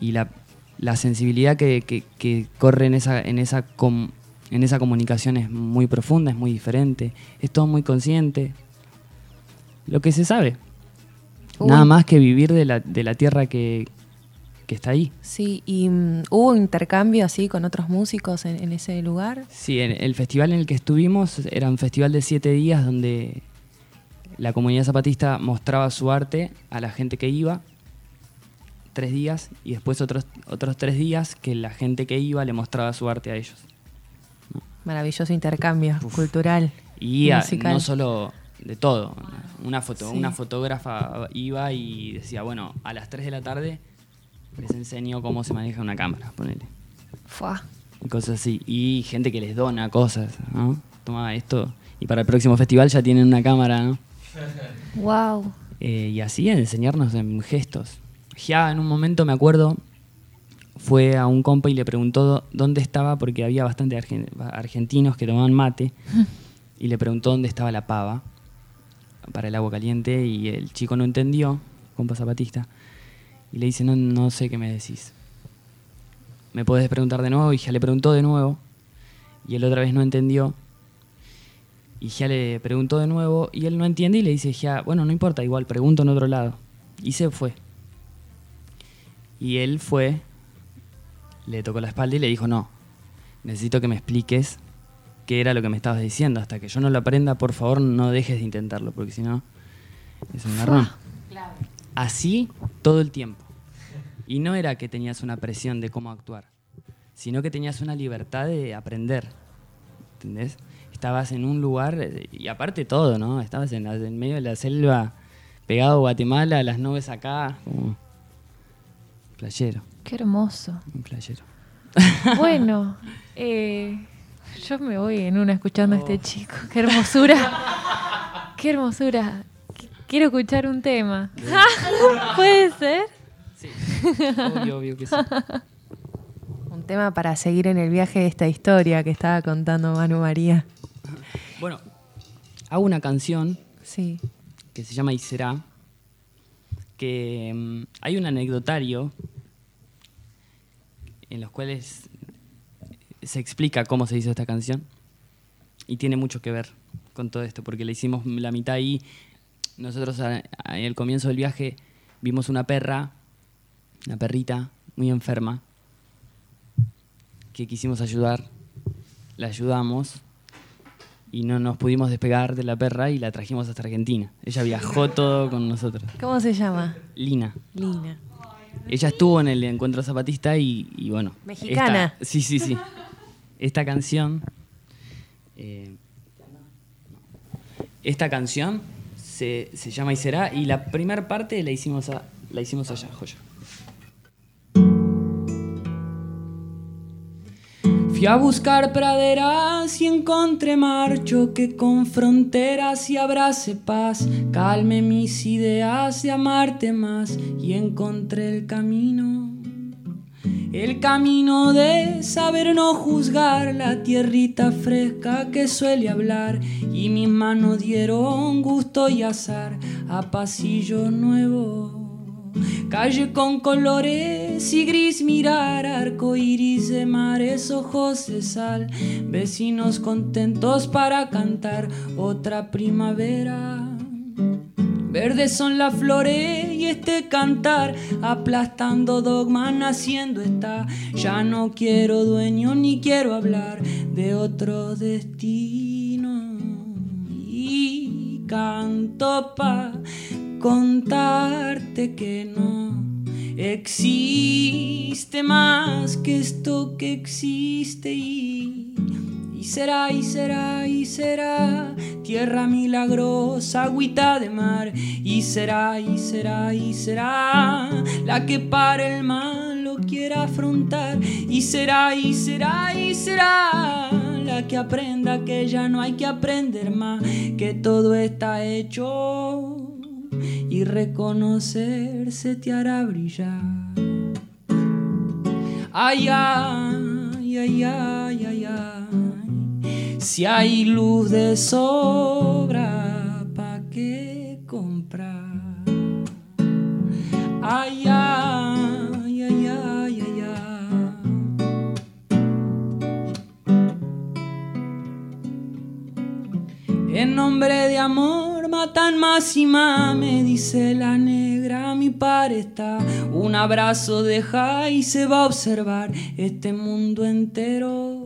y la, la sensibilidad que, que- que corre en esa, en, esa com- en esa comunicación es muy profunda, es muy diferente, es todo muy consciente. Lo que se sabe. Uy. Nada más que vivir de la, de la tierra que, que está ahí. Sí, y mm, hubo intercambio así con otros músicos en, en ese lugar. Sí, en- el festival en el que estuvimos era un festival de siete días donde la comunidad zapatista mostraba su arte a la gente que iba, tres días, y después otros, otros tres días que la gente que iba le mostraba su arte a ellos. Maravilloso intercambio cultural. Y a- no solo de todo, una, foto, Sí. una fotógrafa iba y decía, bueno, a las 3 de la tarde les enseño cómo se maneja una cámara, ponele. Fuá. y cosas así. Y gente que les dona cosas, ¿no? Toma esto. Y para el próximo festival ya tienen una cámara, ¿no? Wow. Eh, y así enseñarnos en gestos. Ya en un momento me acuerdo, fue a un compa y le preguntó dónde estaba, porque había bastante argen- argentinos que tomaban mate, y le preguntó dónde estaba la pava para el agua caliente, y el chico no entendió, compa zapatista, y le dice, no, no sé qué me decís. ¿Me podés preguntar de nuevo? Y ya le preguntó de nuevo, y él otra vez no entendió, y ya le preguntó de nuevo y él no entiende y le dice ya, bueno, no importa, igual pregunto en otro lado. Y se fue. Y él fue, le tocó la espalda y le dijo, no, necesito que me expliques qué era lo que me estabas diciendo. Hasta que yo no lo aprenda, por favor, no dejes de intentarlo, porque si no, es un garrón. Así todo el tiempo. Y no era que tenías una presión de cómo actuar, sino que tenías una libertad de aprender. ¿Entendés? Estabas en un lugar, eh, y aparte todo, ¿no? Estabas en, la- en medio de la selva, pegado a Guatemala, las nubes acá, como playero, Qué hermoso. un playero. [LAUGHS] Bueno, eh, yo me voy en una escuchando a este chico. Qué hermosura. Qué hermosura. Qu- Quiero escuchar un tema. [LAUGHS] ¿Puede ser? Obvio, obvio que sí. [LAUGHS] Un tema para seguir en el viaje de esta historia que estaba contando Manu María. Bueno, hago una canción Sí. que se llama Y será, que mm, hay un anecdotario en los cuales se explica cómo se hizo esta canción y tiene mucho que ver con todo esto, porque le hicimos la mitad ahí. Nosotros a- en el comienzo del viaje vimos una perra, una perrita muy enferma, que quisimos ayudar, la ayudamos y no nos pudimos despegar de la perra y la trajimos hasta Argentina. Ella viajó todo con nosotros. ¿Cómo se llama? Lina. Lina. Ella estuvo en el encuentro zapatista y, y bueno. Mexicana. esta- sí, sí, sí. Esta canción. eh, esta canción se, se llama Y será y la primera parte la hicimos, a- la hicimos allá, joya. Fui a buscar praderas y encontré marcho que con fronteras y abrace paz, calme mis ideas de amarte más y encontré el camino. El camino de saber no juzgar la tierrita fresca que suele hablar y mis manos dieron gusto y azar a pasillo nuevo. Calle con colores y gris mirar, arco iris de mares, ojos de sal, vecinos contentos para cantar otra primavera. Verdes son las flores y este cantar, aplastando dogma, naciendo está. Ya no quiero dueño ni quiero hablar de otro destino. Y canto pa contarte que no Existe más que esto que existe y, y será y será y será tierra milagrosa, agüita de mar y será y será y será la que para el mal lo quiera afrontar y será y será y será la que aprenda que ya no hay que aprender más, que todo está hecho y reconocerse te hará brillar. Ay, ay, ay, ay, ay, ay. Si hay luz de sobra, ¿pa' qué comprar? Ay, ay, ay, ay, ay, ay. En nombre de amor matan más y me dice la negra, mi par está. Un abrazo deja y se va a observar este mundo entero.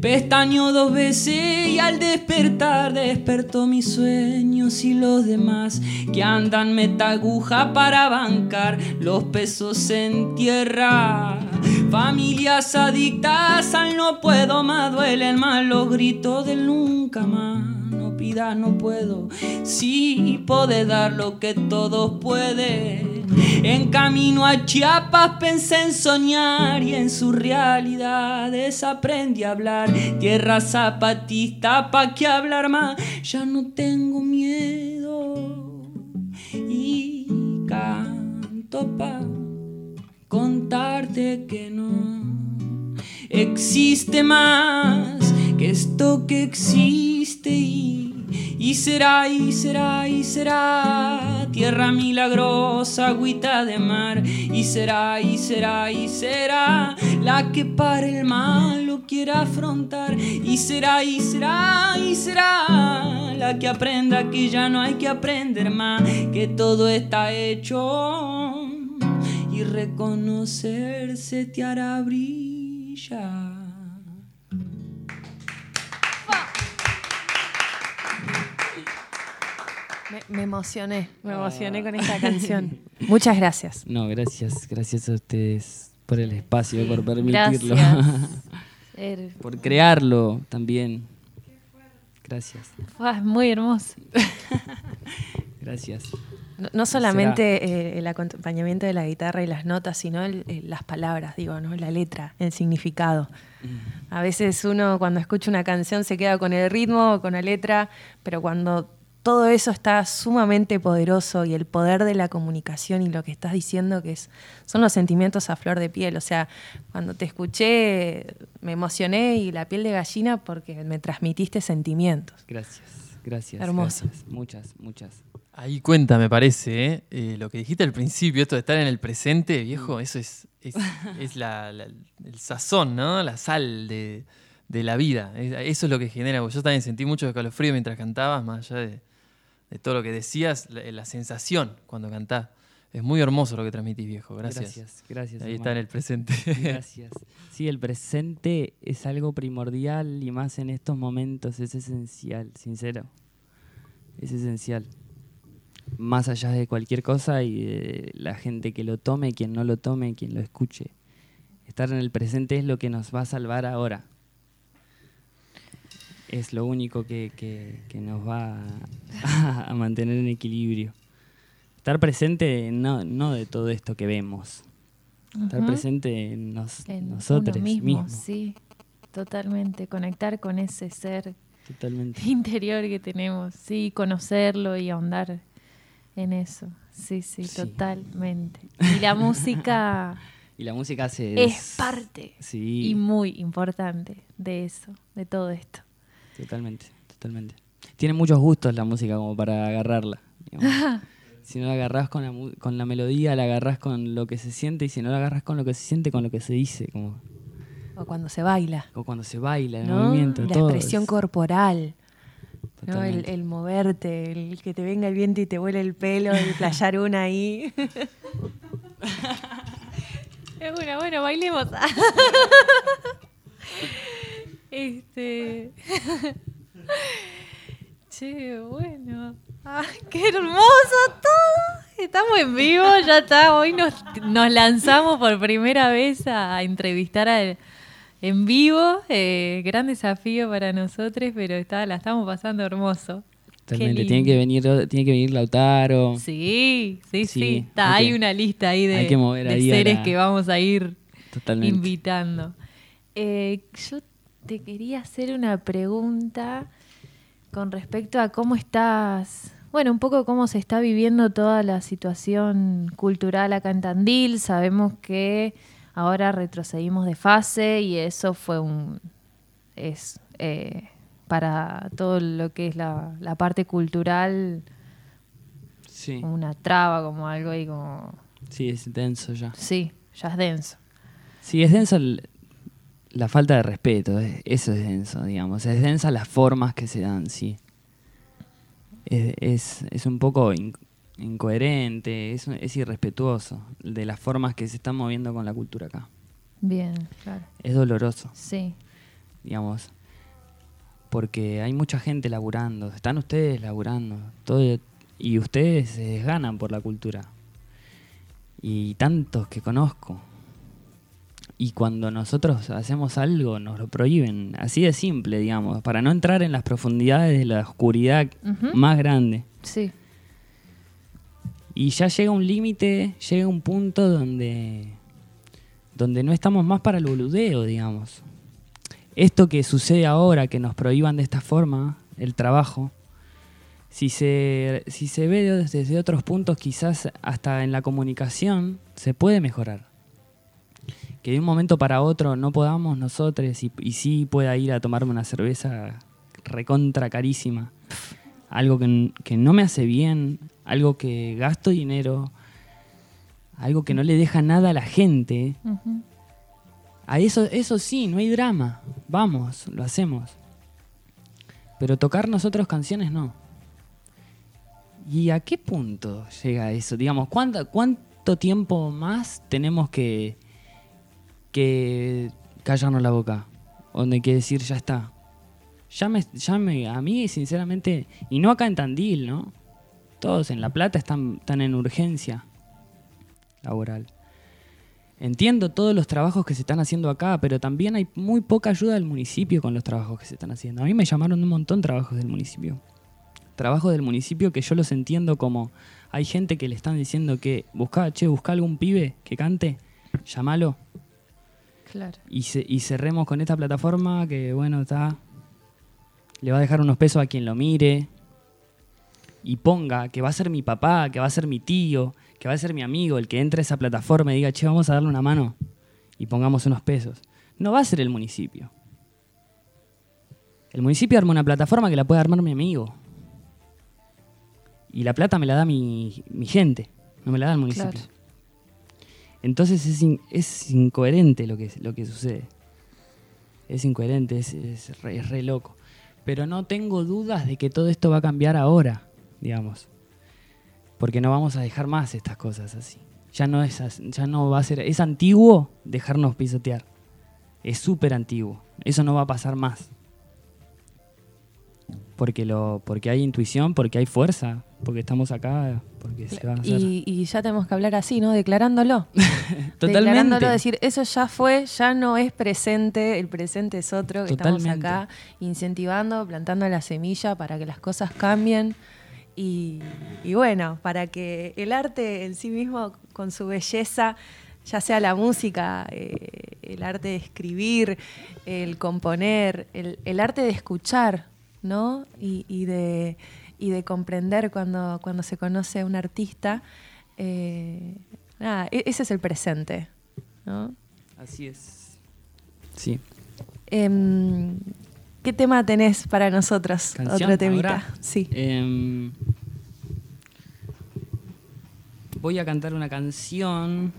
Pestaño dos veces y al despertar despertó mis sueños y los demás que andan metaguja para bancar los pesos en tierra. Familias adictas al no puedo más, duelen más los gritos del nunca más. No pidas, no puedo, sí puede dar lo que todos pueden. En camino a Chiapas pensé en soñar y en sus realidades aprendí a hablar. Tierra zapatista, pa' qué hablar más, ya no tengo miedo. Y canto pa' contarte que no existe más que esto que existe y y será, y será, y será tierra milagrosa, agüita de mar. Y será, y será, y será la que para el mal lo quiera afrontar. Y será, y será, y será la que aprenda que ya no hay que aprender más, que todo está hecho. Y reconocerse te hará brillar. Me, me emocioné, me emocioné con esta canción. [LAUGHS] Muchas gracias. No, gracias, gracias a ustedes por el espacio, por permitirlo. Gracias. Er- [LAUGHS] por crearlo también. Gracias. Ah, muy hermoso. [LAUGHS] Gracias. No, no solamente eh, el acompañamiento de la guitarra y las notas, sino el- eh, las palabras, digo, ¿no? La letra, el significado. A veces uno cuando escucha una canción se queda con el ritmo, con la letra, pero cuando todo eso está sumamente poderoso y el poder de la comunicación y lo que estás diciendo que es son los sentimientos a flor de piel, o sea, cuando te escuché me emocioné y la piel de gallina porque me transmitiste sentimientos. Gracias, gracias. Hermoso. gracias. Muchas, muchas. Ahí cuenta, me parece, ¿eh? Eh, lo que dijiste al principio, esto de estar en el presente, viejo, eso es, es, [LAUGHS] es la- la- el sazón, ¿no? La sal de, de la vida. Es- Eso es lo que genera. Yo también sentí mucho escalofrío mientras cantabas, más allá de, de todo lo que decías, la, la sensación cuando cantás. Es muy hermoso lo que transmitís, viejo. Gracias. Gracias, gracias, Ahí está en el presente. Gracias. Sí, el presente es algo primordial y más en estos momentos es esencial, sincero. Es esencial. Más allá de cualquier cosa y de la gente que lo tome, quien no lo tome, quien lo escuche. Estar en el presente es lo que nos va a salvar ahora. Es lo único que, que- que nos va a, [LAUGHS] a mantener en equilibrio. Estar presente no, no de todo esto que vemos. Estar presente en, nos- En nosotros mismo, mismos. sí, totalmente. Conectar con ese ser Totalmente. [LAUGHS] interior que tenemos, sí, conocerlo y ahondar en eso. Sí, sí, Sí. totalmente. Y la música [LAUGHS] Y la música hace... es parte Sí, y muy importante de eso, de todo esto. totalmente, totalmente. Tiene muchos gustos la música como para agarrarla. [LAUGHS] si no la agarrás con la, mu- con la melodía, la agarrás con lo que se siente y si no la agarrás con lo que se siente, con lo que se dice. Como, O cuando se baila. o cuando se baila, el ¿no? movimiento, la todo. expresión es- corporal. ¿no? El, el moverte, el que te venga el viento y te vuele el pelo, y playar una ahí. [LAUGHS] Es bueno, bueno, bailemos. [LAUGHS] este. [LAUGHS] Che, bueno. Ay, qué hermoso todo. Estamos en vivo, ya está. Hoy nos, nos lanzamos por primera vez a entrevistar a, en vivo. Eh, gran desafío para nosotros, pero está, la estamos pasando hermoso. Totalmente. Tiene que venir, tiene que venir Lautaro. Sí, sí, sí. Está, hay, una lista ahí de, de seres que vamos a ir invitando. Eh, yo te quería hacer una pregunta con respecto a cómo estás, bueno, un poco cómo se está viviendo toda la situación cultural acá en Tandil. Sabemos que ahora retrocedimos de fase y eso fue un... es eh, para todo lo que es la, parte cultural sí. una traba, como algo ahí como... Sí, es denso ya. Sí, ya es denso. Sí, es denso la falta de respeto, eso es denso, digamos. Es densa las formas que se dan, sí. Es, es, un poco incoherente, es, es irrespetuoso de las formas que se están moviendo con la cultura acá. Bien, claro. Es doloroso. Sí. Digamos, porque hay mucha gente laburando, están ustedes laburando, todo, y ustedes se ganan por la cultura. Y tantos que conozco, y cuando nosotros hacemos algo nos lo prohíben, así de simple, digamos, para no entrar en las profundidades de la oscuridad más grande. Sí. Y ya llega un límite, llega un punto donde, donde no estamos más para el boludeo, digamos. Esto que sucede ahora, que nos prohíban de esta forma el trabajo, si se, si se ve desde otros puntos, quizás hasta en la comunicación, se puede mejorar que de un momento para otro no podamos nosotros y, y sí pueda ir a tomarme una cerveza recontra carísima. Algo que, no me hace bien, algo que gasto dinero, algo que no le deja nada a la gente. A eso, eso sí, no hay drama. Vamos, lo hacemos. Pero tocar nosotros canciones no. ¿Y a qué punto llega eso? Digamos, ¿cuánto tiempo más tenemos que, que callarnos la boca. Donde hay que decir, ya está. Ya me, a mí, sinceramente, y no acá en Tandil, ¿no? Todos en La Plata están, están en urgencia laboral. Entiendo todos los trabajos que se están haciendo acá, pero también hay muy poca ayuda del municipio con los trabajos que se están haciendo. A mí me llamaron un montón trabajos del municipio. Trabajos del municipio que yo los entiendo como hay gente que le están diciendo que busca, che, busca algún pibe que cante, llámalo. Y, y cerremos con esta plataforma que, bueno, está. Le va a dejar unos pesos a quien lo mire. Y ponga que va a ser mi papá, que va a ser mi tío, que va a ser mi amigo, el que entre a esa plataforma y diga, che, vamos a darle una mano y pongamos unos pesos. No va a ser el municipio. El municipio arma una plataforma que la puede armar mi amigo. Y la plata me la da mi, gente, no me la da el municipio. Entonces es, es incoherente lo que, lo que sucede. Es incoherente, es, re, loco. Pero no tengo dudas de que todo esto va a cambiar ahora, digamos. Porque no vamos a dejar más estas cosas así. Ya no, es, ya no va a ser... Es antiguo dejarnos pisotear. Es súper antiguo. Eso no va a pasar más. Porque, lo, porque hay intuición, porque hay fuerza, porque estamos acá, porque se va a hacer. Y, ya tenemos que hablar así, ¿no? Declarándolo. [LAUGHS] Totalmente. Declarándolo, decir, eso ya fue, ya no es presente, el presente es otro, que estamos acá incentivando, plantando la semilla para que las cosas cambien. Y, bueno, para que el arte en sí mismo, con su belleza, ya sea la música, eh, el arte de escribir, el componer, el, arte de escuchar, ¿no? y de y de comprender cuando, cuando se conoce a un artista. Eh, nada, e-, ese es el presente. ¿no? Así es. Sí. Em, ¿Qué tema tenés para nosotros? ¿Canción? Otro temita. Sí. Em, voy a cantar una canción.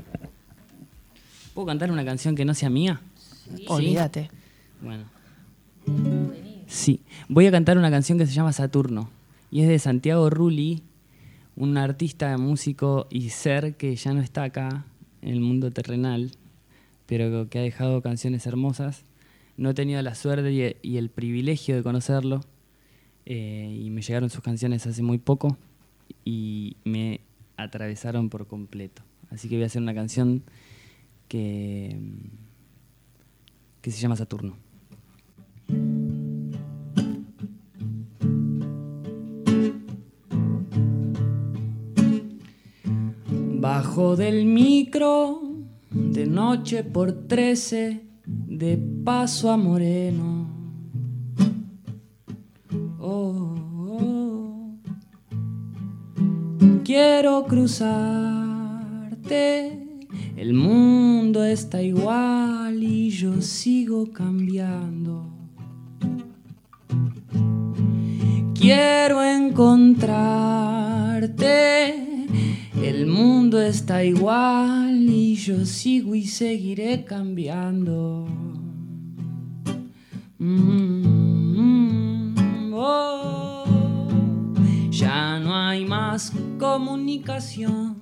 ¿Puedo cantar una canción que no sea mía? Sí. Olvídate. Bueno. Sí. Voy a cantar una canción que se llama Saturno y es de Santiago Rulli, un artista, músico y ser que ya no está acá en el mundo terrenal, pero que ha dejado canciones hermosas. No he tenido la suerte y, el privilegio de conocerlo eh, y me llegaron sus canciones hace muy poco y me atravesaron por completo. Así que voy a hacer una canción que, que se llama Saturno. Bajo del micro, de noche por trece, de paso a Moreno. Oh, oh. Quiero cruzarte, el mundo está igual y yo sigo cambiando. Quiero encontrarte el mundo está igual y yo sigo y seguiré cambiando. Mm, oh, ya no hay más comunicación.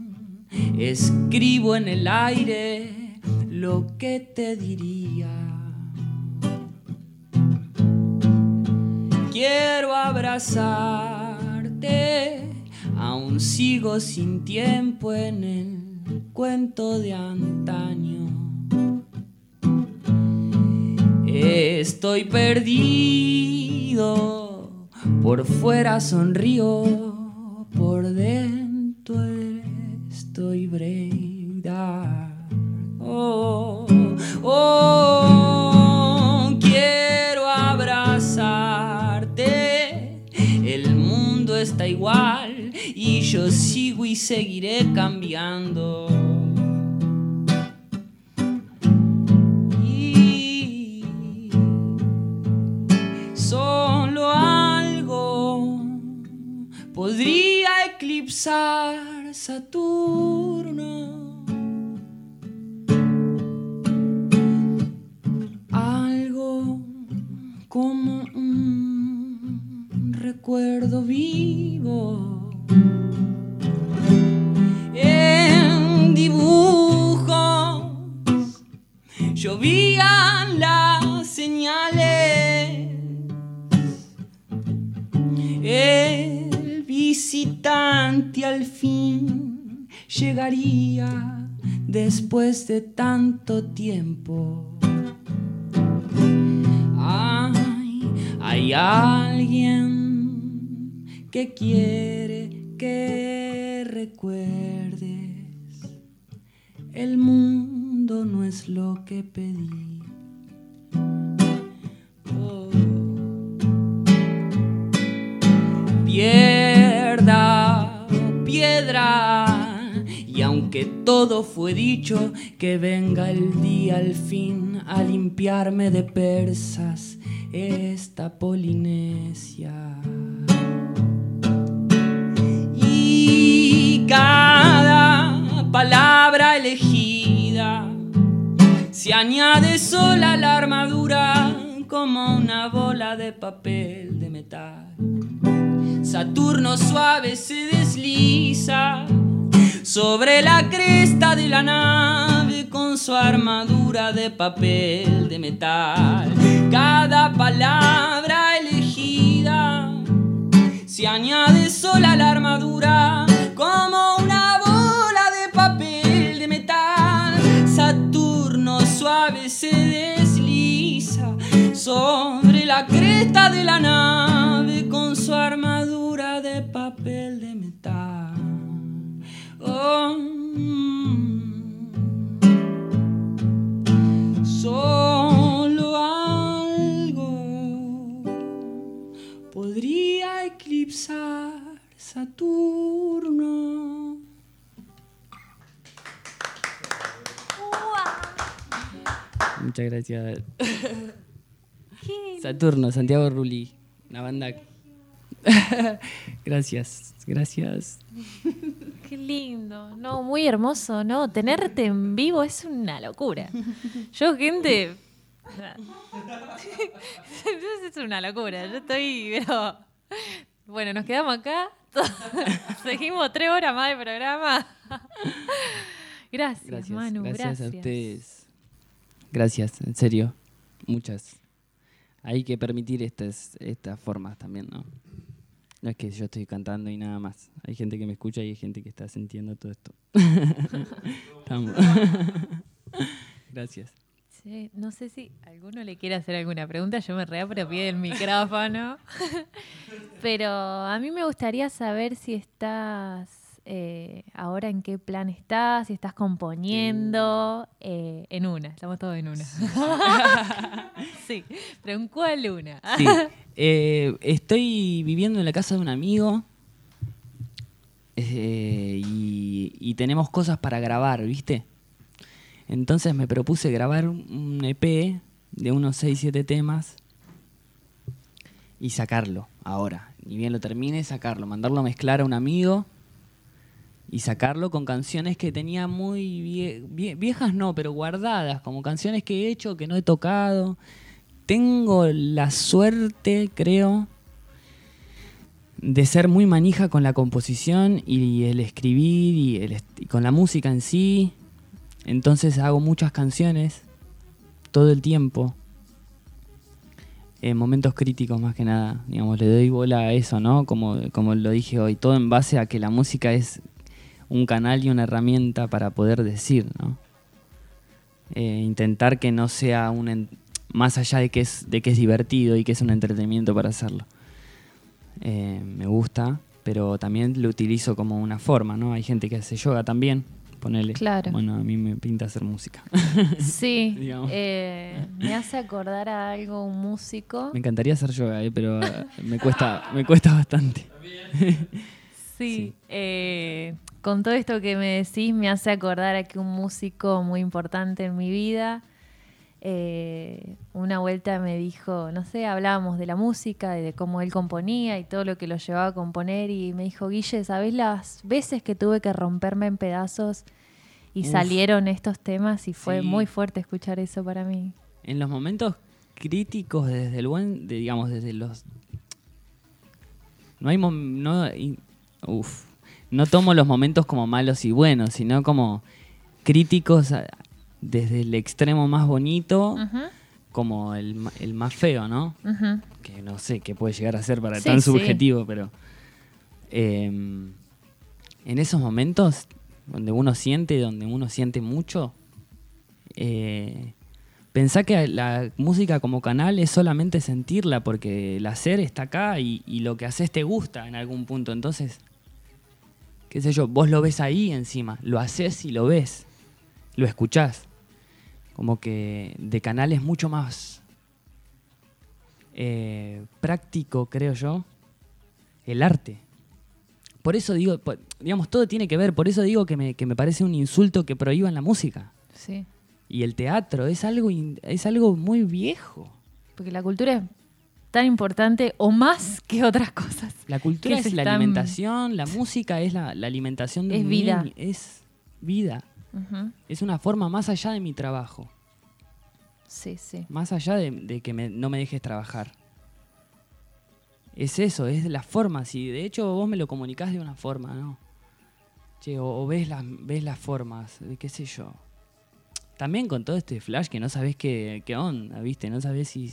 Escribo en el aire lo que te diría. Quiero abrazarte Aún sigo sin tiempo en el cuento de antaño. Estoy perdido, por fuera sonrío, por dentro estoy breda. Oh, oh, quiero abrazarte, el mundo está igual yo sigo y seguiré cambiando. Y solo algo podría eclipsar Saturno. Algo como un recuerdo vivo llegaría después de tanto tiempo. Ay, hay alguien que quiere que recuerdes, el mundo no es lo que pedí. Oh. Piedra, todo fue dicho, que venga el día al fin a limpiarme de persas esta Polinesia. cada palabra elegida se añade sola a la armadura como una bola de papel de metal. Saturno suave se desliza sobre la cresta de la nave con su armadura de papel de metal. Cada palabra elegida se añade sola a la armadura como una bola de papel de metal. Saturno suave se desliza sobre la cresta de la nave con su armadura de papel de metal. Solo algo podría eclipsar Saturno. Muchas gracias. [LAUGHS] Saturno, Santiago Rulli, una banda. [LAUGHS] gracias, gracias. Qué lindo, no, muy hermoso, ¿no? Tenerte en vivo es una locura. Yo, gente. [LAUGHS] es una locura. Yo estoy, pero. Bueno, nos quedamos acá. [LAUGHS] Seguimos tres horas más de programa. Gracias, Gracias, Manu. gracias, a ustedes. Gracias, en serio. Muchas. Hay que permitir estas, estas formas también, ¿no? No es que yo estoy cantando y nada más. Hay gente que me escucha y hay gente que está sintiendo todo esto. [LAUGHS] Estamos. [LAUGHS] Gracias. Sí, no sé si alguno le quiere hacer alguna pregunta. Yo me reapropié del micrófono. [LAUGHS] Pero a mí me gustaría saber si estás eh, ahora en qué plan estás, si estás componiendo eh, en una. Estamos todos en una. sí, [LAUGHS] pero ¿en cuál una? Sí. Eh, estoy viviendo en la casa de un amigo y, y tenemos cosas para grabar, ¿viste? Entonces me propuse grabar un EP de unos 6-7 temas y sacarlo ahora. Ni bien lo termine, sacarlo, mandarlo a mezclar a un amigo y sacarlo con canciones que tenía muy vie- vie- viejas, no, pero guardadas, como canciones que he hecho, que no he tocado. Tengo la suerte, creo, de ser muy manija con la composición y el escribir y, el con la música en sí. Entonces hago muchas canciones todo el tiempo. En momentos críticos más que nada. Digamos, le doy bola a eso, ¿no? Como, como lo dije hoy. Todo en base a que la música es un canal y una herramienta para poder decir, ¿no? Eh, intentar que no sea un... más allá de que, es, de que es divertido y que es un entretenimiento para hacerlo. Eh, me gusta, pero también lo utilizo como una forma, ¿no? Hay gente que hace yoga también, ponele. Claro. Bueno, a mí me pinta hacer música. [LAUGHS] Sí, [LAUGHS] eh, me hace acordar a algo un músico. Me encantaría hacer yoga, eh, pero me cuesta, me cuesta bastante. Sí, eh, con todo esto que me decís me hace acordar a que un músico muy importante en mi vida, eh, una vuelta me dijo, no sé, hablábamos de la música y de cómo él componía y todo lo que lo llevaba a componer y me dijo, Guille, ¿sabés las veces que tuve que romperme en pedazos y Uf. salieron estos temas y fue Sí. muy fuerte escuchar eso para mí? En los momentos críticos, desde el buen, de, digamos, desde los... No hay... mom- No, uf. no tomo los momentos como malos y buenos, sino como críticos desde el extremo más bonito como el, más feo, ¿no? que no sé qué puede llegar a ser para Sí, tan sí. subjetivo, pero eh, en esos momentos donde uno siente, donde uno siente mucho, eh, pensá que la música como canal es solamente sentirla, porque el hacer está acá y, lo que haces te gusta en algún punto. Entonces, qué sé yo, vos lo ves ahí encima, lo haces y lo ves, lo escuchás. Como que de canal es mucho más eh, práctico, creo yo, el arte. Por eso digo, digamos, todo tiene que ver, por eso digo que me, que me parece un insulto que prohíban la música. Sí, Y el teatro es algo, es algo muy viejo. porque la cultura es tan importante o más que otras cosas. La cultura es la están- alimentación, la música es la, la alimentación de Es vida. niño, es vida. Es una forma más allá de mi trabajo, Sí, sí. más allá de, de que me- no me dejes trabajar. Es eso, es la forma. Si de hecho vos me lo comunicás de una forma, ¿no? Che, o, o ves, las, ves las formas, de qué sé yo. También con todo este flash que no sabés qué, qué onda, ¿viste? No sabés si...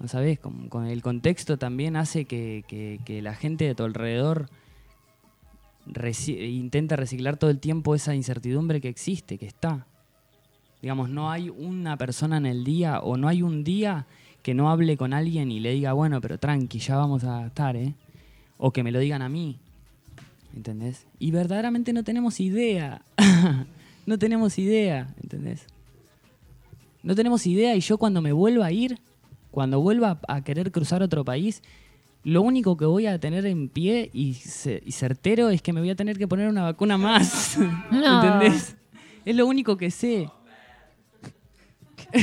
No sabés, con, con el contexto también hace que, que- que la gente de tu alrededor reci- intenta reciclar todo el tiempo esa incertidumbre que existe, que está. Digamos, no hay una persona en el día o no hay un día que no hable con alguien y le diga, bueno, pero tranqui, ya vamos a estar, ¿eh? O que me lo digan a mí. ¿Entendés? Y verdaderamente no tenemos idea. [LAUGHS] no tenemos idea, ¿entendés? No tenemos idea y yo cuando me vuelva a ir, cuando vuelva a querer cruzar otro país, lo único que voy a tener en pie y, ce- y certero es que me voy a tener que poner una vacuna más. [LAUGHS] [LAUGHS] No. ¿Entendés? Es lo único que sé. [LAUGHS]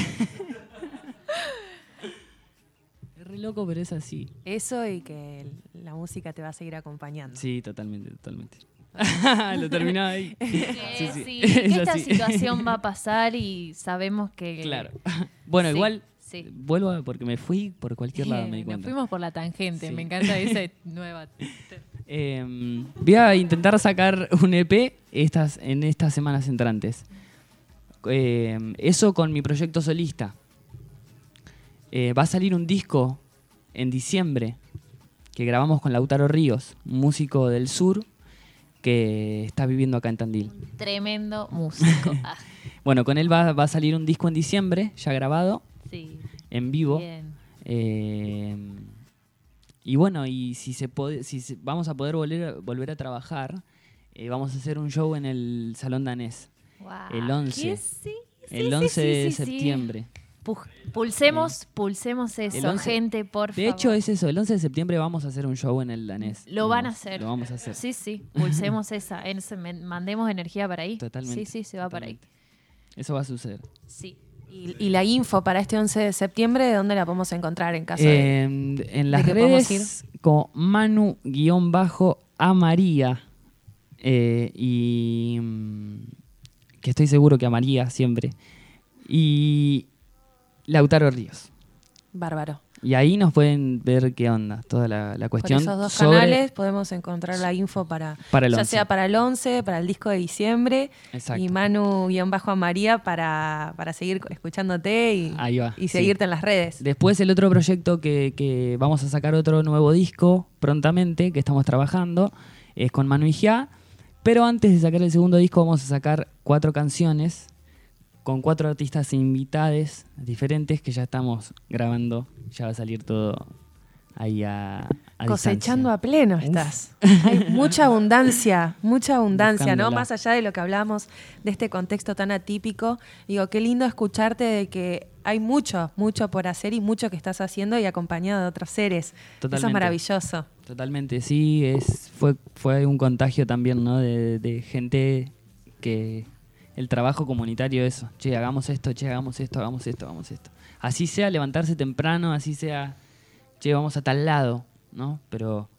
es re loco, pero es así. Eso y que la música te va a seguir acompañando. Sí, totalmente, totalmente. [LAUGHS] lo terminaba ahí. [LAUGHS] Sí, sí. sí, [LAUGHS] Es que esta así. situación va a pasar y sabemos que... Claro. Bueno, igual vuelvo a- porque me fui por cualquier lado, me di Nos cuenta. fuimos por la tangente, me encanta esa nueva... Eh, voy a intentar sacar un EP estas, en estas semanas entrantes. Eh, eso con mi proyecto solista. Eh, va a salir un disco en diciembre que grabamos con Lautaro Ríos, músico del sur que está viviendo acá en Tandil. Tremendo músico. [LAUGHS] Ah, Bueno, con él va, va a salir un disco en diciembre, ya grabado, sí. en vivo. Bien. Eh, y bueno, y si se puede, si se- vamos a poder volver, a- volver a trabajar, eh, vamos a hacer un show en el Salón Danés. El 11. ¿qué? Sí, sí, el sí, 11 sí, de septiembre. Pulsemos, pulsemos eso, El 11 gente, por De favor. hecho, es eso. El 11 de septiembre vamos a hacer un show en el Danés. Lo van a hacer. Lo vamos a hacer. Sí, sí, [LAUGHS] pulsemos esa. en- mandemos energía para ahí. Totalmente, Sí, sí, se va para ahí. Eso va a suceder. Sí. Y, y la info para este 11 de septiembre, ¿dónde la podemos encontrar en caso de, Eh, en las que podamos redes como Manu-Amaría. eh, y mm, que estoy seguro que amaría siempre. Y Lautaro Ríos. Bárbaro. Y ahí nos pueden ver qué onda, toda la, la Por cuestión. esos dos sobre- canales podemos encontrar la info para, Para el ya 11. sea para el 11, para el disco de diciembre Exacto. y Manu-a María para, para seguir escuchándote y, Ahí va, y sí. seguirte en las redes. Después el otro proyecto que, que vamos a sacar otro nuevo disco prontamente, que estamos trabajando, es con Manu Ijá. Pero antes de sacar el segundo disco vamos a sacar cuatro canciones con cuatro artistas invitados diferentes que ya estamos grabando. Ya va a salir todo ahí a, a Cosechando distancia. a pleno estás. Hay mucha abundancia, mucha abundancia, ¿no? Más allá de lo que hablamos de este contexto tan atípico. Digo, qué lindo escucharte de que hay mucho, mucho por hacer y mucho que estás haciendo y acompañado de otros seres. Eso es maravilloso. Totalmente, sí, es, fue, fue un contagio también, ¿no? De, de gente que el trabajo comunitario eso, che, hagamos esto, che, hagamos esto, hagamos esto, hagamos esto. Así sea levantarse temprano, así sea, che, vamos a tal lado, ¿no? Pero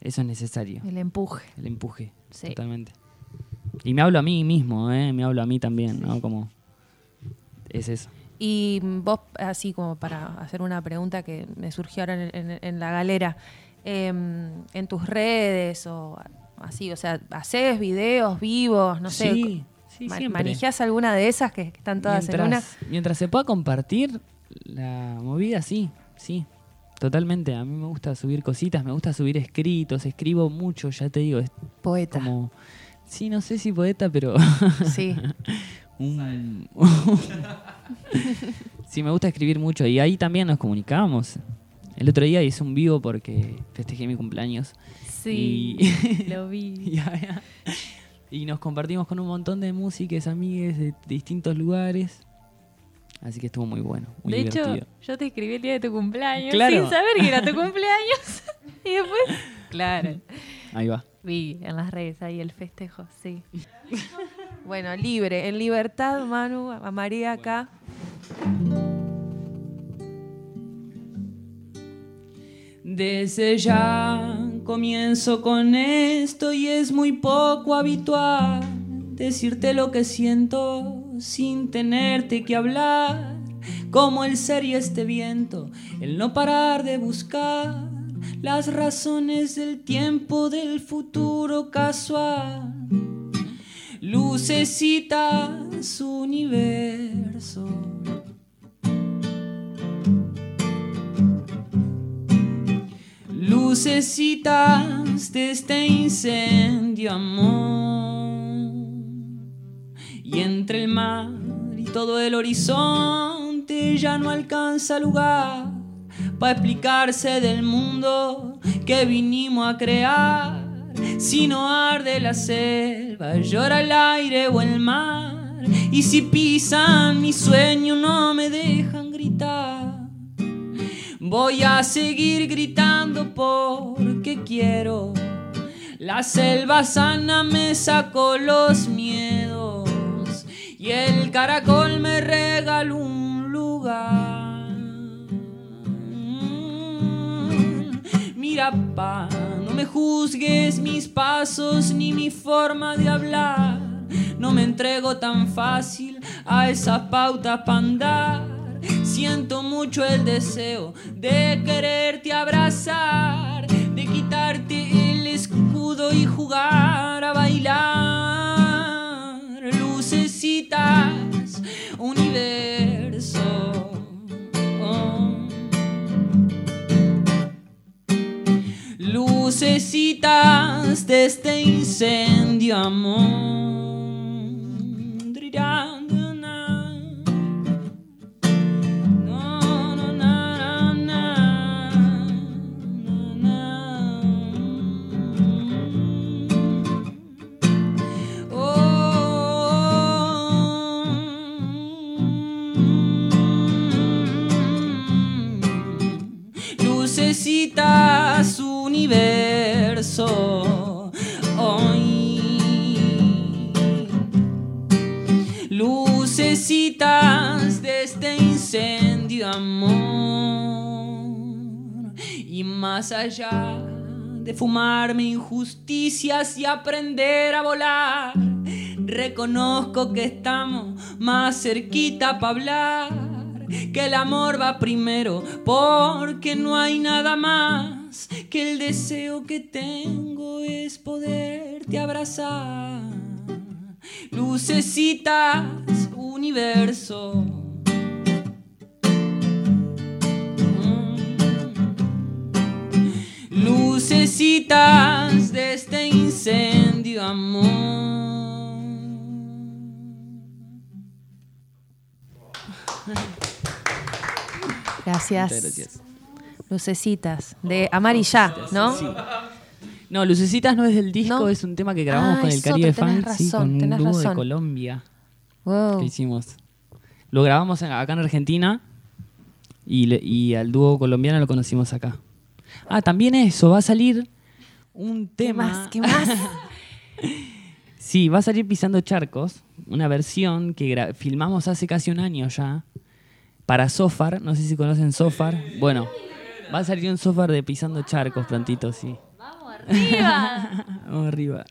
eso es necesario, El empuje. el empuje, Sí. totalmente. Y me hablo a mí mismo, ¿eh? Me hablo a mí también, ¿no? Como es eso. Y vos, así como para hacer una pregunta que me surgió ahora en, en- en la galera, em, en tus redes o así, o sea, ¿haces videos vivos? No sé. Sí, sí, ma- siempre. ¿Manejás alguna de esas que, que están todas en una? mientras, se pueda compartir la movida, sí, sí. Totalmente. A mí me gusta subir cositas, me gusta subir escritos, escribo mucho, ya te digo. Es Poeta. Como, sí, no sé si poeta, pero. [LAUGHS] Sí. [LAUGHS] un- [LAUGHS] sí, me gusta escribir mucho. Y ahí también nos comunicamos. El otro día hice un vivo porque festejé mi cumpleaños. Sí, Y- lo vi. Ya, ya. Y nos compartimos con un montón de músicas, amigues de distintos lugares. Así que estuvo muy bueno, muy de divertido. hecho, yo te escribí el día de tu cumpleaños Claro. sin saber que era tu cumpleaños. [LAUGHS] y después, claro, Ahí va. vi en las redes ahí el festejo, sí. Bueno, libre, en libertad, Manu, a María acá. Desde ya comienzo con esto y es muy poco habitual decirte lo que siento sin tenerte que hablar. Como el ser y este viento, el no parar de buscar las razones del tiempo del futuro casual. Lucecitas, universo. Lucecitas de este incendio, amor. Y entre el mar y todo el horizonte ya no alcanza lugar para explicarse del mundo que vinimos a crear. Si no arde la selva, llora el aire o el mar. Y si pisan mi sueño, no me dejan gritar. Voy a seguir gritando porque quiero. La selva sana me sacó los miedos y el caracol me regaló un lugar. Mira, pa, no me juzgues mis pasos ni mi forma de hablar. No me entrego tan fácil a esas pautas para andar. Siento mucho el deseo de quererte abrazar, de quitarte el escudo y jugar a bailar. Lucecitas, universo. Necesitas de este incendio, amor. Universo hoy. Lucecitas de este incendio, amor. Y más allá de fumarme injusticias y aprender a volar, reconozco que estamos más cerquita para hablar que el amor va primero, porque no hay nada más que el deseo que tengo es poderte abrazar. Lucecitas, universo. Lucecitas de este incendio, amor. Gracias. Lucecitas, de Amarilla, ¿no? Sí. No, Lucecitas no es del disco, ¿No? es un tema que grabamos Ah, con el Caribe Funk, sí, con un dúo de. Colombia Wow. que hicimos. Lo grabamos acá en Argentina y, le- y al dúo colombiano lo conocimos acá. Ah, también eso, va a salir un tema. más? ¿Qué más? [LAUGHS] Sí, va a salir Pisando Charcos, una versión que filmamos hace casi un año ya para Sofar. No sé si conocen Sofar. Bueno, va a salir un Sofar de Pisando Charcos prontito, sí. ¡Arriba! [LAUGHS] Vamos arriba.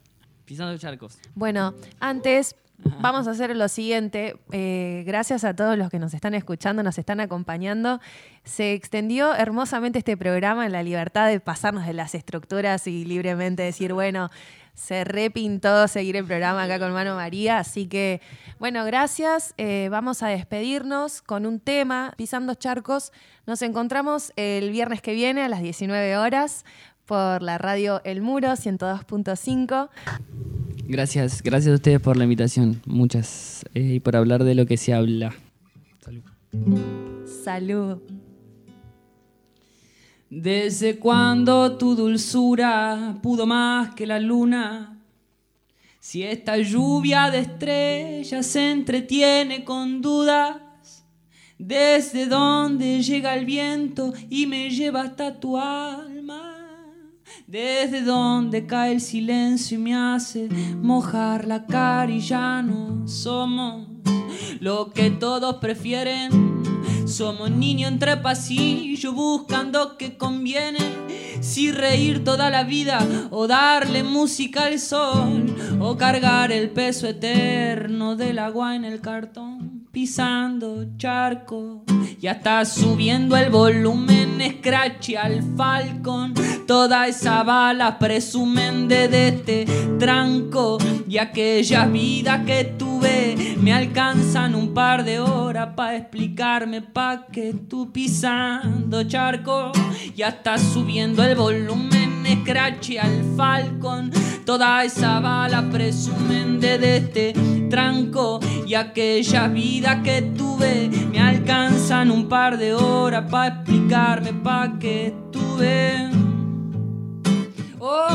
Pisando Charcos. Bueno, antes vamos a hacer lo siguiente. Eh, gracias a todos los que nos están escuchando, nos están acompañando. Se extendió hermosamente este programa en la libertad de pasarnos de las estructuras y libremente decir, bueno, se repintó seguir el programa acá con Mano María. Así que, bueno, gracias. Eh, vamos a despedirnos con un tema, Pisando Charcos. Nos encontramos el viernes que viene a las 19 horas por la radio El Muro 102.5. Gracias, gracias a ustedes por la invitación. Muchas. eh, y por hablar de lo que se habla. Salud. Salud. Desde cuando tu dulzura pudo más que la luna. Si esta lluvia de estrellas se entretiene con dudas. Desde donde llega el viento y me lleva hasta tu alma. Desde donde cae el silencio y me hace mojar la cara y ya no somos lo que todos prefieren. Somos niños entre pasillos buscando que conviene. Si reír toda la vida o darle música al sol o cargar el peso eterno del agua en el cartón pisando charco. Ya está subiendo el volumen, scratch al falcon. Toda esa bala presumen de este tranco. Y aquellas vidas que tuve me alcanzan un par de horas para explicarme pa' que tú pisando charco. Ya está subiendo el volumen, scratch al falcon. Toda esa bala presumen de este tranco. Y aquellas vidas que tuve me alcanzan un par de horas para explicarme pa' que tuve. Oh,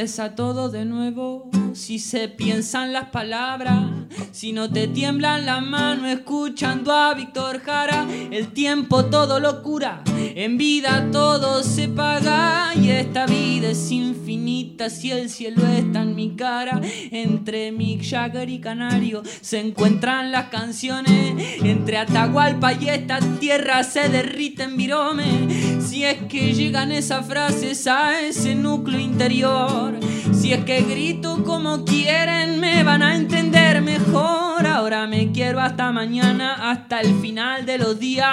Empieza todo de nuevo si se piensan las palabras, si no te tiemblan las manos escuchando a Víctor Jara, el tiempo todo lo cura, en vida todo se paga y esta vida es infinita si el cielo está en mi cara, entre Mick Jagger y Canario se encuentran las canciones, entre Atahualpa y esta tierra se derriten virome, si es que llegan esas frases a ese núcleo interior, si es que grito como quieren me van a entender mejor. Ahora me quiero hasta mañana, hasta el final de los días.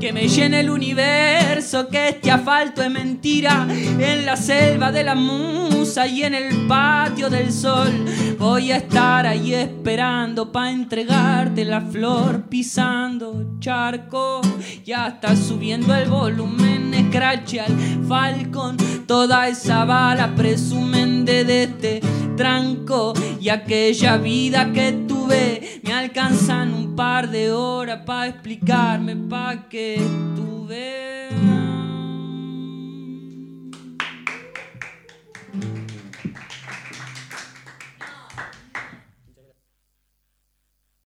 Que me llene el universo, que este asfalto es mentira, en la selva de la musa y en el patio del sol. Voy a estar ahí esperando pa' entregarte la flor, pisando charco, ya está subiendo el volumen, scratch al falcón, toda esa bala presumen de, este tranco y aquella vida que me alcanzan un par de horas pa' explicarme pa' que tú veas.